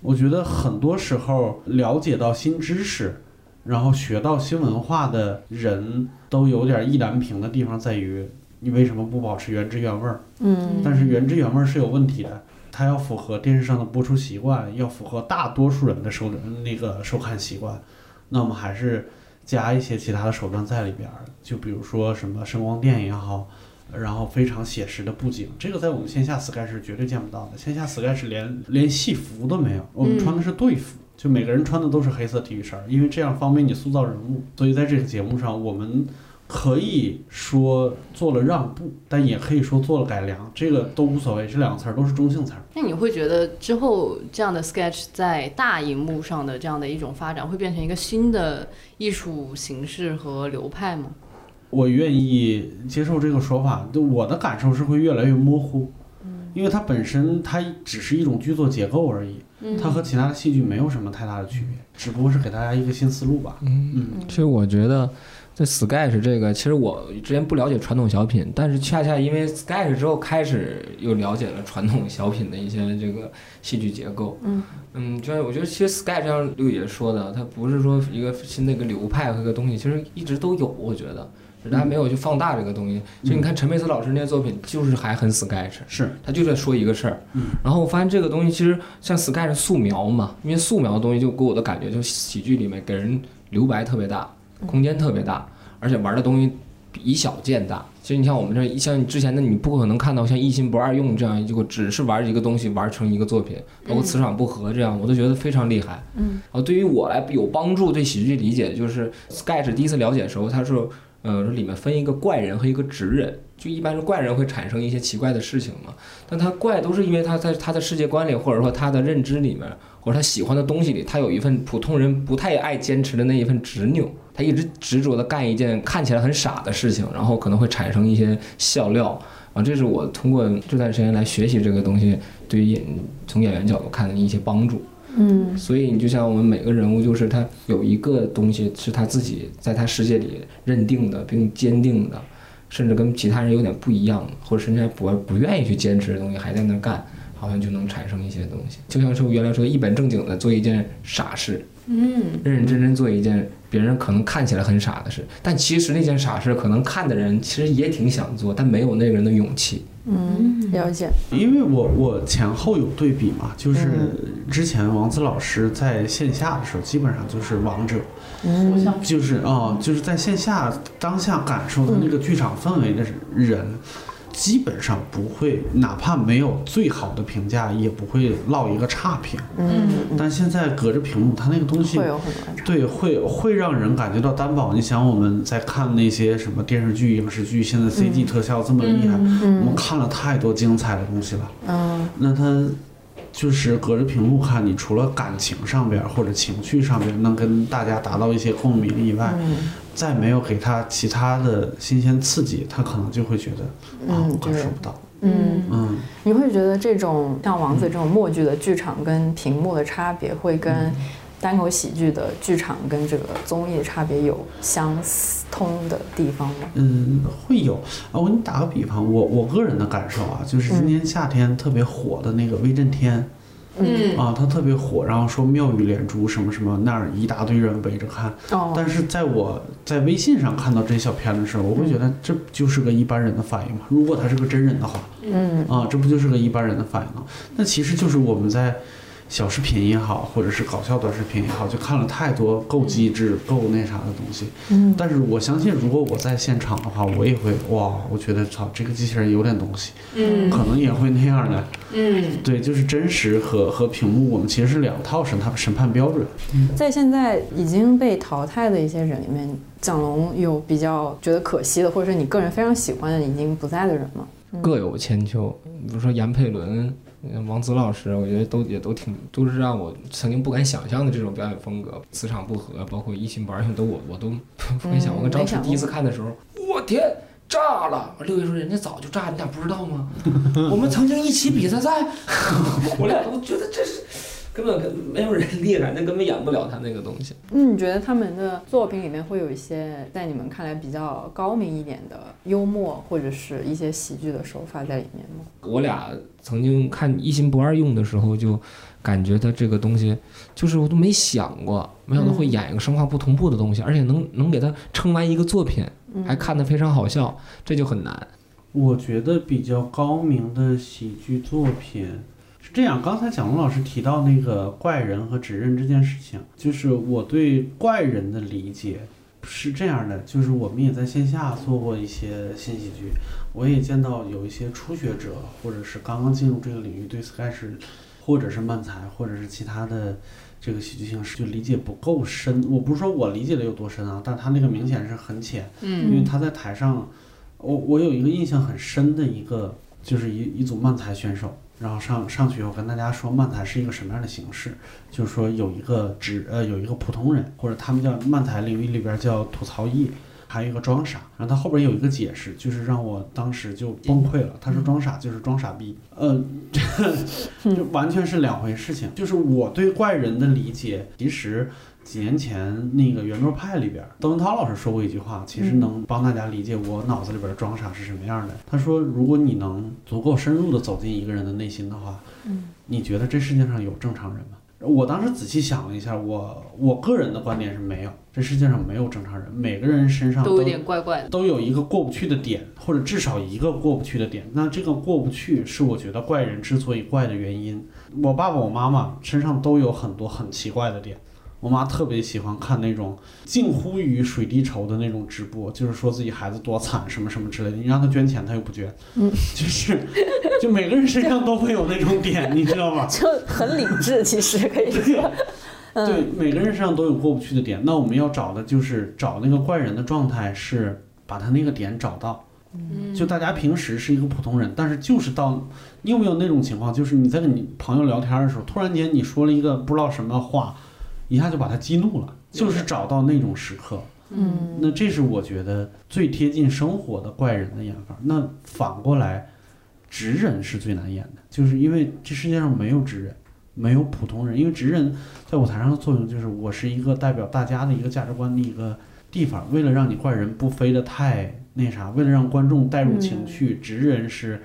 我觉得很多时候了解到新知识，然后学到新文化的人都有点意难平的地方在于，你为什么不保持原汁原味儿？嗯但是原汁原味儿是有问题的，它要符合电视上的播出习惯，要符合大多数人的收那个收看习惯，那我们还是加一些其他的手段在里边，就比如说什么声光电也好，然后非常写实的布景，这个在我们线下 Sky 是绝对见不到的，线下 Sky 是连连戏服都没有，我们穿的是队服。就每个人穿的都是黑色体育衫，因为这样方便你塑造人物。所以在这个节目上，我们可以说做了让步，但也可以说做了改良，这个都无所谓，这两个词儿都是中性词儿。那你会觉得之后这样的 sketch 在大荧幕上的这样的一种发展，会变成一个新的艺术形式和流派吗？我愿意接受这个说法，就我的感受是会越来越模糊，因为它本身它只是一种剧作结构而已，它和其他的戏剧没有什么太大的区别，只不过是给大家一个新思路吧。嗯其实我觉得，在 sketch 这个，其实我之前不了解传统小品，但是恰恰因为 sketch 之后，开始又了解了传统小品的一些这个戏剧结构。嗯嗯，就是我觉得，其实 sketch 像六爷说的，它不是说一个新的一个流派和一个东西，其实一直都有，我觉得。只是大家没有去放大这个东西，就你看陈佩斯老师那些作品，就是还很 sketch，是，他就在说一个事儿，嗯然后我发现这个东西其实像 sketch 素描嘛，因为素描的东西就给我的感觉，就喜剧里面给人留白特别大，空间特别大，而且玩的东西以小见大。其实你像我们这，像你之前的，你不可能看到像一心不二用这样一个，只是玩一个东西玩成一个作品，包括磁场不合这样，我都觉得非常厉害。嗯，然后对于我来有帮助，对喜剧理解就是 Sketch 第一次了解的时候，他说。呃，里面分一个怪人和一个直人，就一般是怪人会产生一些奇怪的事情嘛，但他怪都是因为他在他的世界观里，或者说他的认知里面，或者他喜欢的东西里，他有一份普通人不太爱坚持的那一份执拗，他一直执着的干一件看起来很傻的事情，然后可能会产生一些笑料啊，这是我通过这段时间来学习这个东西，对于演从演员角度看的一些帮助。嗯所以你就像我们每个人物，就是他有一个东西是他自己在他世界里认定的，并坚定的，甚至跟其他人有点不一样，或者甚至还不不愿意去坚持的东西，还在那干，好像就能产生一些东西。就像是我原来说一本正经的做一件傻事，嗯，认认真真做一件别人可能看起来很傻的事，但其实那件傻事可能看的人其实也挺想做，但没有那个人的勇气。嗯，了解。因为我我前后有对比嘛，就是之前王子老师在线下的时候，基本上就是王者，嗯。就是啊、就是在线下当下感受的那个剧场氛围的人，基本上不会，哪怕没有最好的评价，也不会落一个差评。嗯，但现在隔着屏幕，它那个东西会有很多。对，会会让人感觉到单薄。你想，我们在看那些什么电视剧、影视剧，现在 CG 特效这么厉害，我们看了太多精彩的东西了。嗯那它就是隔着屏幕看，你除了感情上边儿或者情绪上边能跟大家达到一些共鸣以外，再没有给他其他的新鲜刺激，他可能就会觉得啊，感受不到。嗯，嗯，你会觉得这种像王子这种默剧的剧场跟屏幕的差别，会跟单口喜剧的剧场跟这个综艺的差别有相似通的地方吗？嗯，会有啊。我给你打个比方，我我个人的感受啊，就是今年夏天特别火的那个威震天。嗯啊，他特别火，然后说妙语连珠什么什么那儿一大堆人围着看，哦，但是在我在微信上看到这小片的时候，我会觉得这就是个一般人的反应嘛？如果他是个真人的话，嗯。啊，这不就是个一般人的反应吗？那其实就是我们在小视频也好，或者是搞笑短视频也好，就看了太多够机智、够那啥的东西。嗯但是我相信，如果我在现场的话，我也会哇，我觉得操，这个机器人有点东西，嗯可能也会那样的。嗯对，就是真实和和屏幕，我们其实是两套审判审判标准。在现在已经被淘汰的一些人里面，蒋龙有比较觉得可惜的，或者是你个人非常喜欢的已经不在的人吗？各有千秋。比如说杨佩伦，嗯王子老师，我觉得都也都挺都是让我曾经不敢想象的这种表演风格，磁场不合，包括一心不二用都我我都不敢想。我跟张弛第一次看的时候，我天！炸了！六爷说：“人家早就炸，你俩不知道吗？我们曾经一起比赛赛，我俩都觉得这是根本没有人厉害，那根本演不了他那个东西。”那，你觉得他们的作品里面会有一些在你们看来比较高明一点的幽默或者是一些喜剧的手法在里面吗？我俩曾经看一心不二用的时候，就感觉他这个东西，就是我都没想过，没想到会演一个生化不同步的东西，而且能能给他撑完一个作品。还看得非常好笑，这就很难。我觉得比较高明的喜剧作品是这样。刚才蒋龙老师提到那个怪人和指认这件事情，就是我对怪人的理解是这样的：就是我们也在线下做过一些新喜剧，我也见到有一些初学者或者是刚刚进入这个领域对 sketch 或者是漫才或者是其他的。这个喜剧形式就理解不够深，我不是说我理解的有多深啊，但他那个明显是很浅，嗯，因为他在台上，我我有一个印象很深的一个，就是一一组漫才选手，然后上上去以后跟大家说漫才是一个什么样的形式，就是说有一个只呃有一个普通人，或者他们叫漫才领域里边叫吐槽艺。还有一个装傻，然后他后边有一个解释，就是让我当时就崩溃了。他说装傻就是装傻逼，呃，就完全是两回事情。就是我对怪人的理解，其实几年前那个圆桌派里边，窦文涛老师说过一句话，其实能帮大家理解我脑子里边的装傻是什么样的。他说，如果你能足够深入的走进一个人的内心的话，嗯，你觉得这世界上有正常人吗？我当时仔细想了一下，我我个人的观点是没有，这世界上没有正常人，每个人身上都有点怪怪的，都有一个过不去的点，或者至少一个过不去的点。那这个过不去是我觉得怪人之所以怪的原因。我爸爸、我妈妈身上都有很多很奇怪的点。我妈特别喜欢看那种近乎于水滴筹的那种直播，就是说自己孩子多惨什么什么之类的。你让他捐钱，他又不捐，嗯，就是，就每个人身上都会有那种点，你知道吗？就很理智，其实可以说，对，每个人身上都有过不去的点。那我们要找的就是找那个怪人的状态，是把他那个点找到。嗯，就大家平时是一个普通人，但是就是到你有没有那种情况，就是你在跟你朋友聊天的时候，突然间你说了一个不知道什么话。一下就把他激怒了，就是找到那种时刻。嗯，那这是我觉得最贴近生活的怪人的演法。那反过来，直人是最难演的，就是因为这世界上没有直人，没有普通人。因为直人在舞台上的作用就是我是一个代表大家的一个价值观的一个地方。为了让你怪人不飞得太那啥，为了让观众带入情绪，直人是。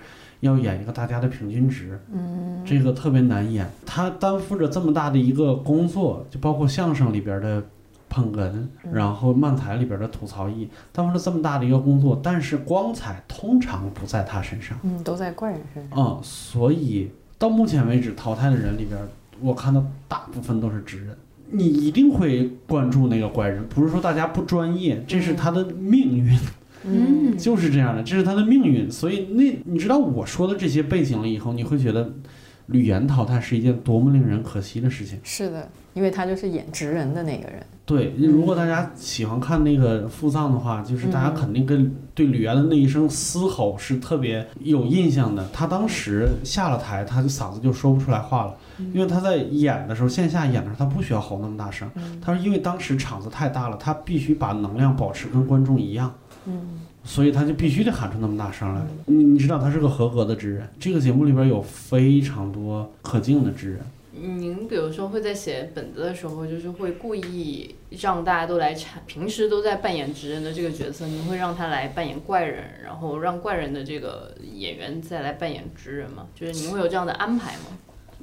要演一个大家的平均值，嗯，这个特别难演。他担负着这么大的一个工作，就包括相声里边的捧哏，然后漫才里边的吐槽艺，担负着这么大的一个工作，但是光彩通常不在他身上，嗯，都在怪人身上。嗯，所以到目前为止淘汰的人里边，我看到大部分都是直人。你一定会关注那个怪人，不是说大家不专业，这是他的命运。嗯，就是这样的，这是他的命运。所以那你知道我说的这些背景了以后，你会觉得吕岩淘汰是一件多么令人可惜的事情。是的，因为他就是演直人的那个人。对，如果大家喜欢看那个付藏的话，就是大家肯定跟对吕岩的那一声嘶吼是特别有印象的。他当时下了台，他就嗓子就说不出来话了，因为他在演的时候，线下演的时候，他不需要吼那么大声。他说，因为当时场子太大了，他必须把能量保持跟观众一样。嗯，所以他就必须得喊出那么大声来。你你知道他是个合格的职人，这个节目里边有非常多可敬的职人。您比如说会在写本子的时候，就是会故意让大家都来产，平时都在扮演职人的这个角色，您会让他来扮演怪人，然后让怪人的这个演员再来扮演职人吗？就是您会有这样的安排吗？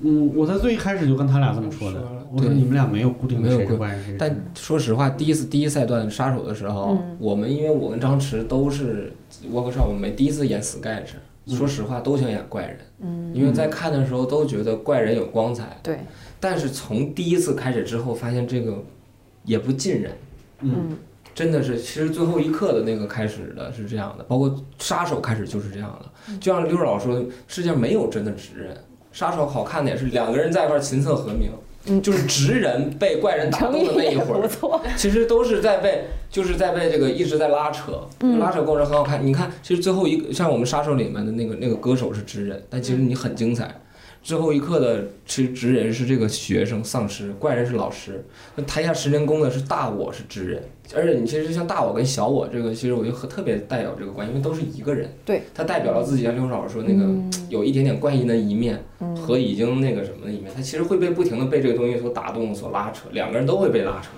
嗯，我在最一开始就跟他俩这么说的，我说你们俩没有固定的谁是怪人谁。但说实话，第一次第一赛段杀手的时候，我们因为我跟张弛都是 workshop，我们第一次演 sketch，说实话都想演怪人，嗯，因为在看的时候都觉得怪人有光彩，对。但是从第一次开始之后，发现这个也不尽然，嗯，真的是，其实最后一刻的那个开始的是这样的，包括杀手开始就是这样的，就像刘老说，世界上没有真的直人。杀手好看的也是两个人在一块琴瑟和鸣，就是直人被怪人打动的那一会儿，其实都是在被就是在被这个一直在拉扯，拉扯过程很好看。你看，其实最后一个像我们杀手里面的那个那个歌手是直人，但其实你很精彩。最后一刻的其实职人是这个学生丧尸，怪人是老师，那台下十年功的是大我是职人，而且你其实像大我跟小我这个，其实我觉得和特别代表这个关系，因为都是一个人，对，他代表了自己，像刘老师说那个有一点点怪异的一面和已经那个什么的一面，他其实会被不停的被这个东西所打动、所拉扯，两个人都会被拉扯。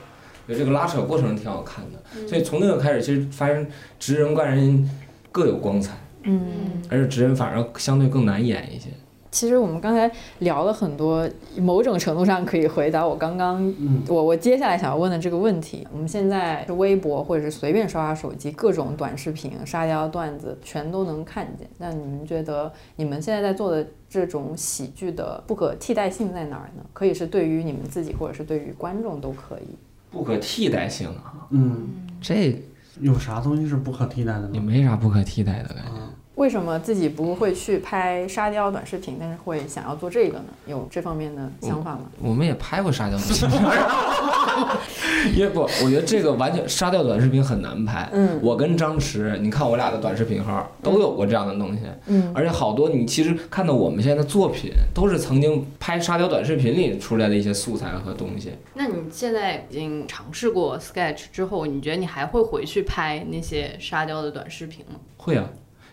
就这个拉扯过程挺好看的，所以从那个开始，其实发现职人怪人各有光彩，嗯，而且职人反而相对更难演一些。其实我们刚才聊了很多，某种程度上可以回答我刚刚嗯我我接下来想要问的这个问题。我们现在是微博或者是随便刷刷手机，各种短视频、沙雕段子全都能看见。那你们觉得你们现在在做的这种喜剧的不可替代性在哪儿呢？可以是对于你们自己，或者是对于观众都可以。不可替代性啊，嗯，这有啥东西是不可替代的呢也？没啥不可替代的感觉。为什么自己不会去拍沙雕短视频，但是会想要做这个呢？有这方面的想法吗？我们也拍过沙雕短视频，因为不，我觉得这个完全沙雕短视频很难拍。嗯我跟张弛，你看我俩的短视频号都有过这样的东西，嗯而且好多你其实看到我们现在的作品，都是曾经拍沙雕短视频里出来的一些素材和东西。那你现在已经尝试过 Sketch 之后，你觉得你还会回去拍那些沙雕的短视频吗？会啊，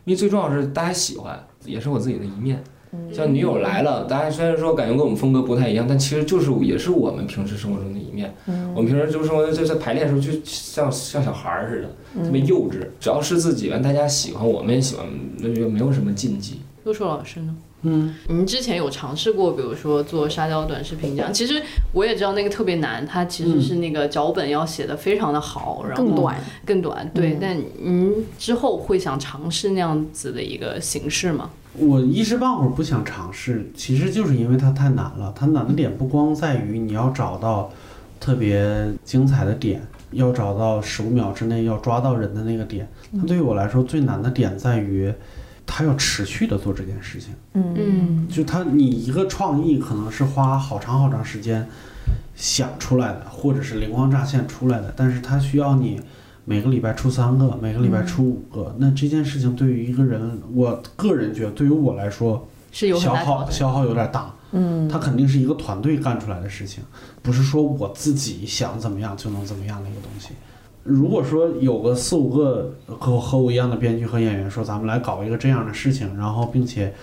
因为最重要是大家喜欢，也是我自己的一面。嗯像女友来了，大家虽然说感觉跟我们风格不太一样，但其实就是也是我们平时生活中的一面。嗯我们平时就是生活在在排练的时候，就像像小孩儿似的，特别幼稚。只要是自己，完大家喜欢，我们也喜欢，那就没有什么禁忌。陆硕老师呢？嗯，您之前有尝试过，比如说做沙雕短视频这样？其实我也知道那个特别难，它其实是那个脚本要写的非常的好，然后更短。更短。对，嗯但您之后会想尝试那样子的一个形式吗？我一时半会儿不想尝试，其实就是因为它太难了。它难的点不光在于你要找到特别精彩的点，要找到十五秒之内要抓到人的那个点。它对于我来说最难的点在于，它要持续的做这件事情。嗯嗯就他你一个创意可能是花好长好长时间想出来的，或者是灵光乍现出来的，但是他需要你每个礼拜出三个，每个礼拜出五个。那这件事情对于一个人，我个人觉得对于我来说，是有消。耗消耗有点大。嗯它肯定是一个团队干出来的事情，不是说我自己想怎么样就能怎么样的一个东西。如果说有个四五个和和我一样的编剧和演员说咱们来搞一个这样的事情，然后并且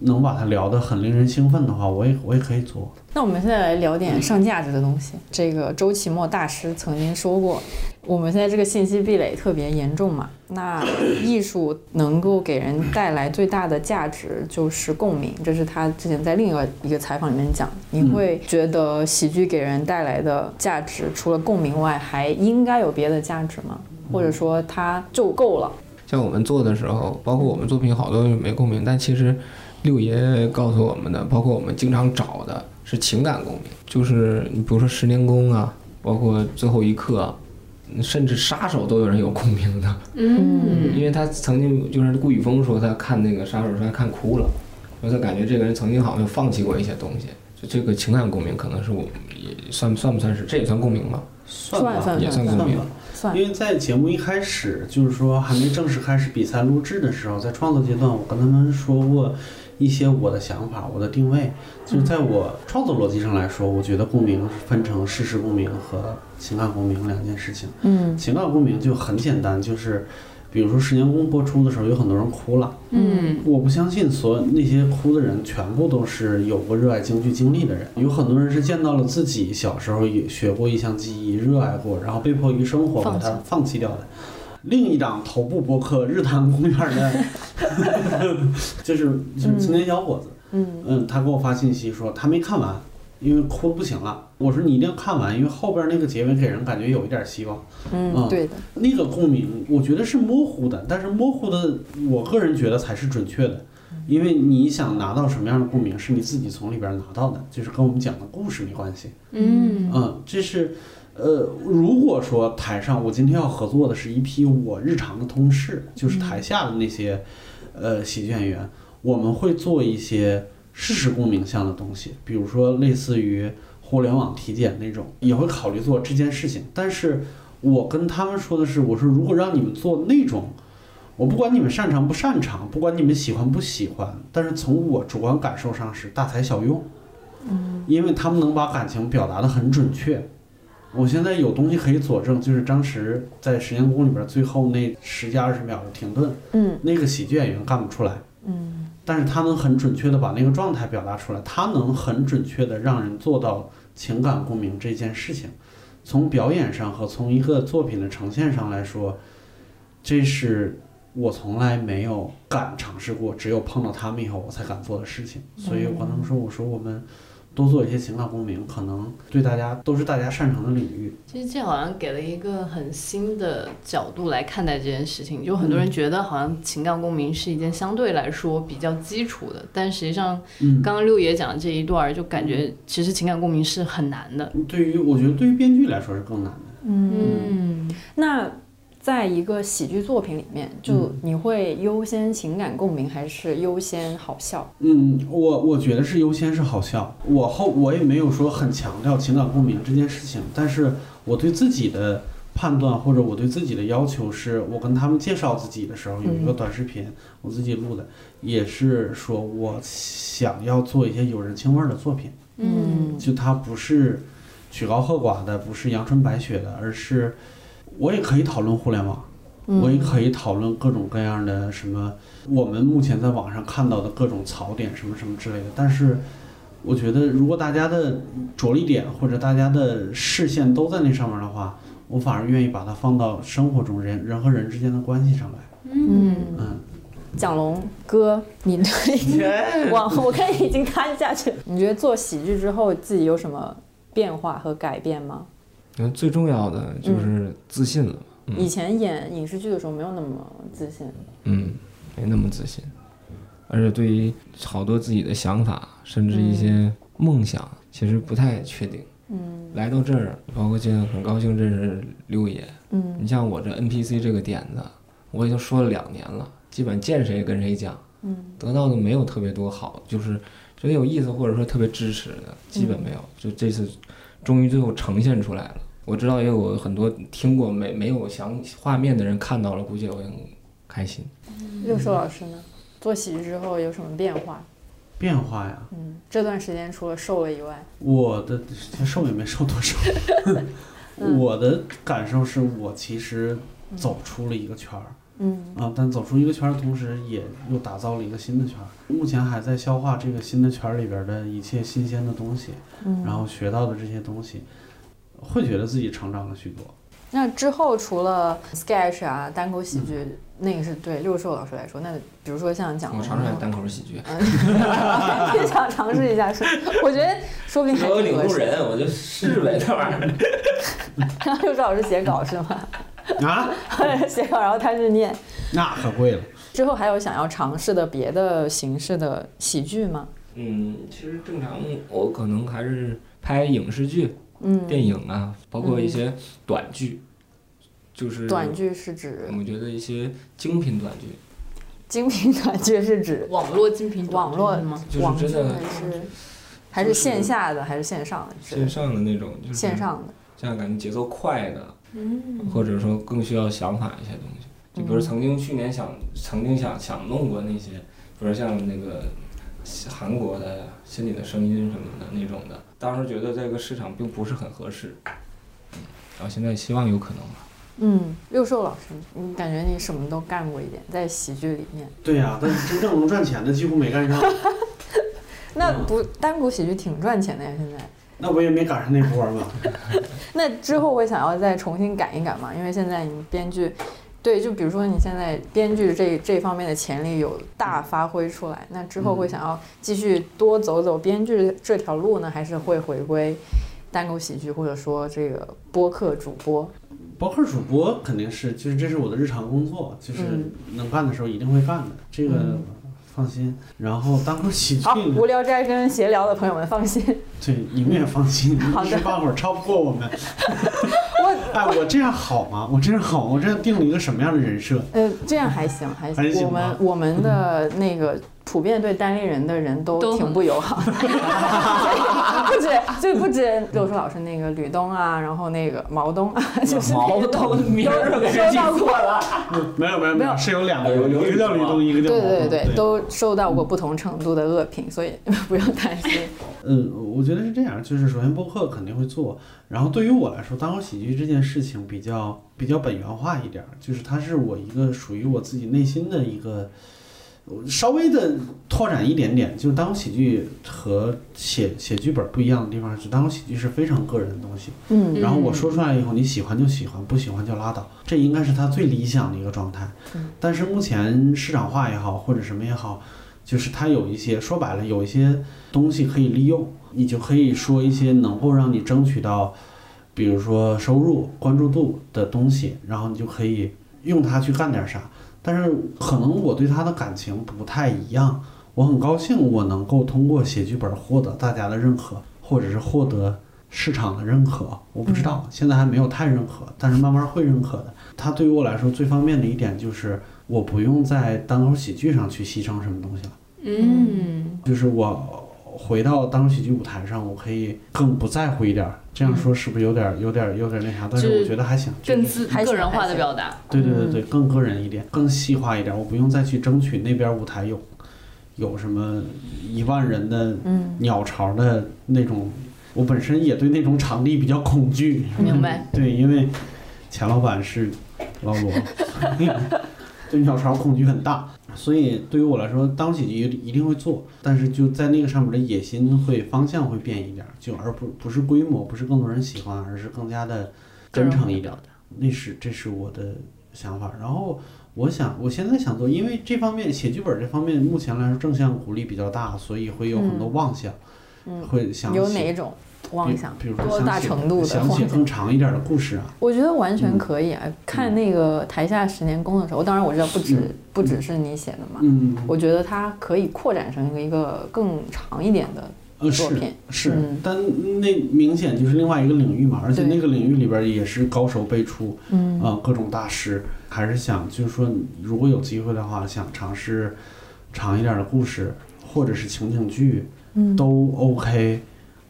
能把它聊得很令人兴奋的话，我也我也可以做。那我们现在来聊点上价值的东西。这个周奇墨大师曾经说过，我们现在这个信息壁垒特别严重嘛，那 艺术能够给人带来最大的价值就是共鸣，这是他之前在另一个一个采访里面讲。你会觉得喜剧给人带来的价值除了共鸣外，还应该有别的价值吗？或者说它就够了？像我们做的时候，包括我们作品好多没共鸣，但其实六爷告诉我们的，包括我们经常找的是情感共鸣，就是你比如说十年功啊，包括最后一刻啊，甚至杀手都有人有共鸣的，嗯因为他曾经就是顾宇峰说他看那个杀手说他看哭了，说他感觉这个人曾经好像放弃过一些东西，就这个情感共鸣可能是我也算算不算是这也算共鸣吧？算吧，也算共鸣。算因为在节目一开始，就是说还没正式开始比赛录制的时候，在创作阶段，我跟他们说过一些我的想法、我的定位。就是在我创作逻辑上来说，我觉得共鸣分成事实共鸣和情感共鸣两件事情。嗯情感共鸣就很简单，就是比如说《十年功》播出的时候，有很多人哭了。嗯我不相信所有那些哭的人全部都是有过热爱京剧经历的人，有很多人是见到了自己小时候也学过一项技艺，热爱过，然后被迫于生活把它放弃掉的。另一档头部播客《日坛公园》的 就是就是青年小伙子，嗯嗯，他给我发信息说他没看完，因为哭的不行了。我说你一定要看完，因为后边那个结尾给人感觉有一点希望。嗯，对的，那个共鸣，我觉得是模糊的，但是模糊的，我个人觉得才是准确的，因为你想拿到什么样的共鸣，是你自己从里边拿到的，就是跟我们讲的故事没关系。嗯嗯，这是，呃，如果说台上我今天要合作的是一批我日常的同事，就是台下的那些，呃，喜剧演员，我们会做一些事实共鸣向的东西，比如说类似于互联网体检那种，也会考虑做这件事情。但是我跟他们说的是，我说如果让你们做那种我不管你们擅长不擅长，不管你们喜欢不喜欢，但是从我主观感受上是大材小用。嗯，因为他们能把感情表达的很准确。我现在有东西可以佐证，就是当时在《时间宫》里边最后那十几二十秒的停顿，嗯那个喜剧演员干不出来。嗯但是他能很准确的把那个状态表达出来，他能很准确的让人做到情感共鸣这件事情。从表演上和从一个作品的呈现上来说，这是我从来没有敢尝试过，只有碰到他们以后我才敢做的事情。所以我跟他们说，我说我们多做一些情感共鸣，可能对大家都是大家擅长的领域。其实这好像给了一个很新的角度来看待这件事情，就很多人觉得好像情感共鸣是一件相对来说比较基础的，但实际上嗯，刚刚六爷讲的这一段儿，就感觉其实情感共鸣是很难的。对于我觉得对于编剧来说是更难的。嗯。嗯，那在一个喜剧作品里面，就你会优先情感共鸣，还是优先好笑？嗯，我我觉得是优先是好笑。我后我也没有说很强调情感共鸣这件事情，但是我对自己的判断或者我对自己的要求是，我跟他们介绍自己的时候有一个短视频，我自己录的，也是说我想要做一些有人情味儿的作品，嗯就它不是曲高和寡的，不是阳春白雪的，而是我也可以讨论互联网。嗯我也可以讨论各种各样的什么，我们目前在网上看到的各种槽点什么什么之类的。但是，我觉得如果大家的着力点或者大家的视线都在那上面的话，我反而愿意把它放到生活中人人和人之间的关系上来。嗯，嗯，蒋龙哥，你对 往我看已经看下去了。你觉得做喜剧之后自己有什么变化和改变吗？最重要的就是自信了。嗯以前演影视剧的时候没有那么自信。嗯，没那么自信，而且对于好多自己的想法，甚至一些梦想，其实不太确定。嗯来到这儿，包括今天很高兴认识六爷。嗯你像我这 NPC 这个点子，我已经说了两年了，基本见谁跟谁讲，嗯得到的没有特别多好，就是觉得有意思或者说特别支持的，基本没有。就这次，终于最后呈现出来了。我知道也有很多听过没没有想画面的人看到了，估计也会很开心。六叔老师呢？做喜剧之后有什么变化？变化呀，嗯，这段时间除了瘦了以外，我的瘦也没瘦多少，我的感受是我其实走出了一个圈儿。嗯啊，但走出一个圈儿的同时，也又打造了一个新的圈儿。目前还在消化这个新的圈儿里边儿的一切新鲜的东西，嗯，然后学到的这些东西，会觉得自己成长了许多。那之后除了 sketch 啊、单口喜剧，那个是对六兽老师来说，那比如说像蒋龙我尝尝单口喜剧。也想尝试一下是，我觉得说不定还作为挺合适。领路人，我就试呗，这玩意儿。让六兽老师写稿是吗？啊，写稿，然后他去念。那可贵了。之后还有想要尝试的别的形式的喜剧吗？嗯，其实正常我可能还是拍影视剧、嗯，电影啊，包括一些短剧，就是短剧是指我觉得一些精品短剧，精品短剧是指网络精品短网络剧吗？就是真的还是还是线下的还是线上的？线上的那种，就是线上的。这样感觉节奏快的，嗯，或者说更需要想法一些东西。就比如曾经去年想曾经想想弄过那些，比如像那个韩国的心理的声音什么的那种的，当时觉得这个市场并不是很合适，嗯，然后现在希望有可能吧。嗯，六寿老师，你感觉你什么都干过一点，在喜剧里面。对呀、但是真正能赚钱的几乎没干上，那不单口喜剧挺赚钱的呀，现在。那我也没赶上那波儿嘛。那之后会想要再重新赶一赶吗？因为现在你编剧，对，就比如说你现在编剧这这方面的潜力有大发挥出来，那之后会想要继续多走走编剧这条路呢，还是会回归单口喜剧，或者说这个播客主播？播客主播肯定是，就是这是我的日常工作，就是嗯。能干的时候一定会干的，这个嗯放心。然后当个喜剧好，无聊斋跟闲聊的朋友们放心，对你们也放心，一时半会儿超不过我们。我哎，我这样好吗？我这样好吗？我这样定了一个什么样的人设？呃这样还行。还行我们我们的那个普遍对单立人的人都挺不友好的，不止 就不止六叔老师那个吕东啊，然后那个毛东啊，就是毛东名儿都给收到过了。没有没有没有是有两个，有有一个叫吕东，一个叫对毛东对对，都收到过不同程度的恶评，所以不用担心。嗯，我觉得是这样，就是首先播客肯定会做，然后对于我来说，单口喜剧这件事情比较比较本源化一点儿，就是它是我一个属于我自己内心的一个。我稍微的拓展一点点，就是单口喜剧和写写剧本不一样的地方是，单口喜剧是非常个人的东西。嗯然后我说出来以后，你喜欢就喜欢，不喜欢就拉倒，这应该是他最理想的一个状态。但是目前市场化也好，或者什么也好，就是它有一些说白了，有一些东西可以利用，你就可以说一些能够让你争取到，比如说收入、关注度的东西，然后你就可以用它去干点啥。但是可能我对他的感情不太一样，我很高兴我能够通过写剧本获得大家的认可，或者是获得市场的认可。我不知道，现在还没有太认可，但是慢慢会认可的。它对于我来说最方便的一点就是，我不用在单口喜剧上去牺牲什么东西了，嗯，就是我。回到单口喜剧舞台上，我可以更不在乎一点儿。这样说是不是有点儿、有点儿、有点儿那啥？但是我觉得还行，更就是自个人化的表达。对对对对，更个人一点，更细化一点，我不用再去争取那边舞台有有什么一万人的嗯鸟巢的那种，我本身也对那种场地比较恐惧。明白。对，因为钱老板是老罗，对鸟巢恐惧很大，所以对于我来说，当喜剧一定会做，但是就在那个上面的野心会方向会变一点，就而不不是规模，不是更多人喜欢，而是更加的真诚一点。那是这是我的想法。然后我想，我现在想做，因为这方面写剧本这方面，目前来说正向鼓励比较大，所以会有很多妄想，嗯会想写有哪种妄想？比比如说多大程度的想写更长一点的故事啊。我觉得完全可以啊！看那个台下十年功的时候，当然我知道不止、嗯不只是你写的嘛，嗯，我觉得它可以扩展成一个一个更长一点的呃是作品。是嗯，但那明显就是另外一个领域嘛，而且那个领域里边也是高手辈出，嗯啊、各种大师，还是想就是说，如果有机会的话，想尝试长一点的故事，或者是情景剧，嗯都 OK。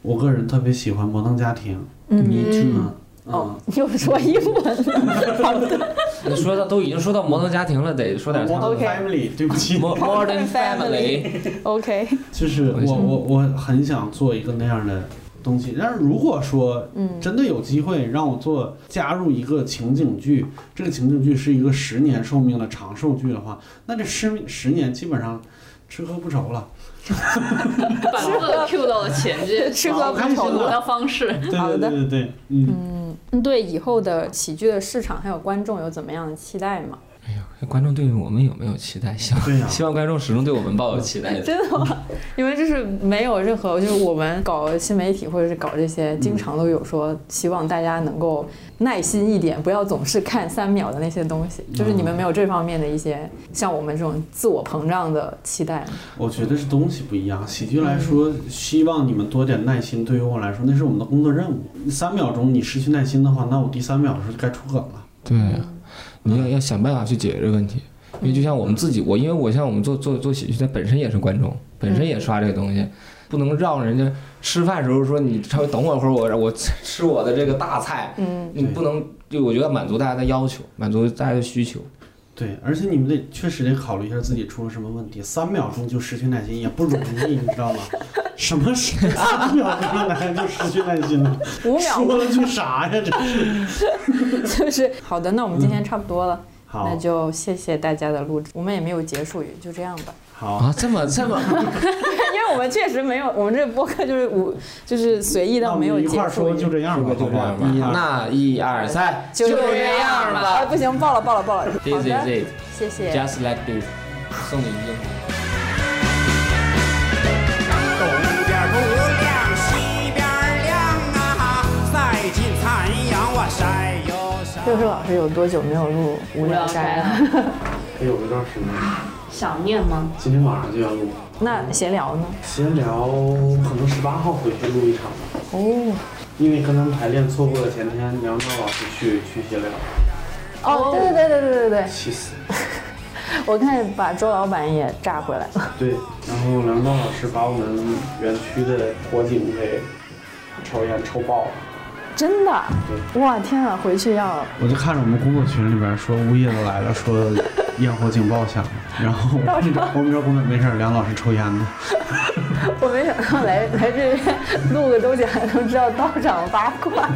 我个人特别喜欢《摩登家庭》，嗯你知嗯吗？哦，又说英文了。你说的都已经说到摩登家庭了，得说点他们 Modern Family，对不起，Mo- Modern Family。OK，就是我我我我很想做一个那样的东西，但是如果说嗯真的有机会让我做加入一个情景剧，这个情景剧是一个十年寿命的长寿剧的话，那这十十年基本上吃喝不愁了。把饿 Q 到了前界，吃喝不愁。的方式。对好的对对对对，嗯，嗯，对以后的喜剧的市场还有观众有怎么样的期待吗？观众对我们有没有期待？希望希望观众始终对我们抱有期待。真的吗？因为就是没有任何，就是我们搞新媒体或者是搞这些，经常都有说希望大家能够耐心一点，不要总是看三秒的那些东西。就是你们没有这方面的一些像我们这种自我膨胀的期待吗？我觉得是东西不一样。喜剧来说，希望你们多点耐心。对于我来说，那是我们的工作任务。三秒钟你失去耐心的话，那我第三秒的时候就该出梗了。对，你要要想办法去解决这个问题。因为就像我们自己，我因为我像我们做做做喜剧，它本身也是观众，本身也刷这个东西，不能让人家吃饭时候说你稍微等我一会儿，我我吃我的这个大菜，嗯，你不能就我觉得满足大家的要求，满足大家的需求。对，而且你们得确实得考虑一下自己出了什么问题。三秒钟就失去耐心也不容易，你知道吗？什么是三秒钟上来就失去耐心了？五秒说了句啥呀？这是就是好的。那我们今天差不多了，那好就谢谢大家的录制。我们也没有结束语，就这样吧。好，啊，这么这么，因为我们确实没有，我们这个播客就是五，就是随意到没有们一块儿说结束语。就这样吧，就这样吧？一那一二三，就这样哎，吧。不行，爆了，爆了，爆了。好的谢谢。just like this。送你一个。六叔老师有多久没有录无聊斋了？得 有一段时间，想念吗？今天晚上就要录。那闲聊呢？闲聊可能十八号回去录一场吧，哦因为跟他们排练错过了前天梁赵老师去去闲聊，哦，对对对对对对对，气死！我看把周老板也炸回来了。对，然后梁道老师把我们园区的火警给抽烟抽爆了。真的？哇，天啊！回去要我就看着我们工作群里边说物业都来了，说烟火警报响了，然后我们我们这工作没事儿，梁老师抽烟呢。我没想到来来这边录个东西还能知道道长八卦。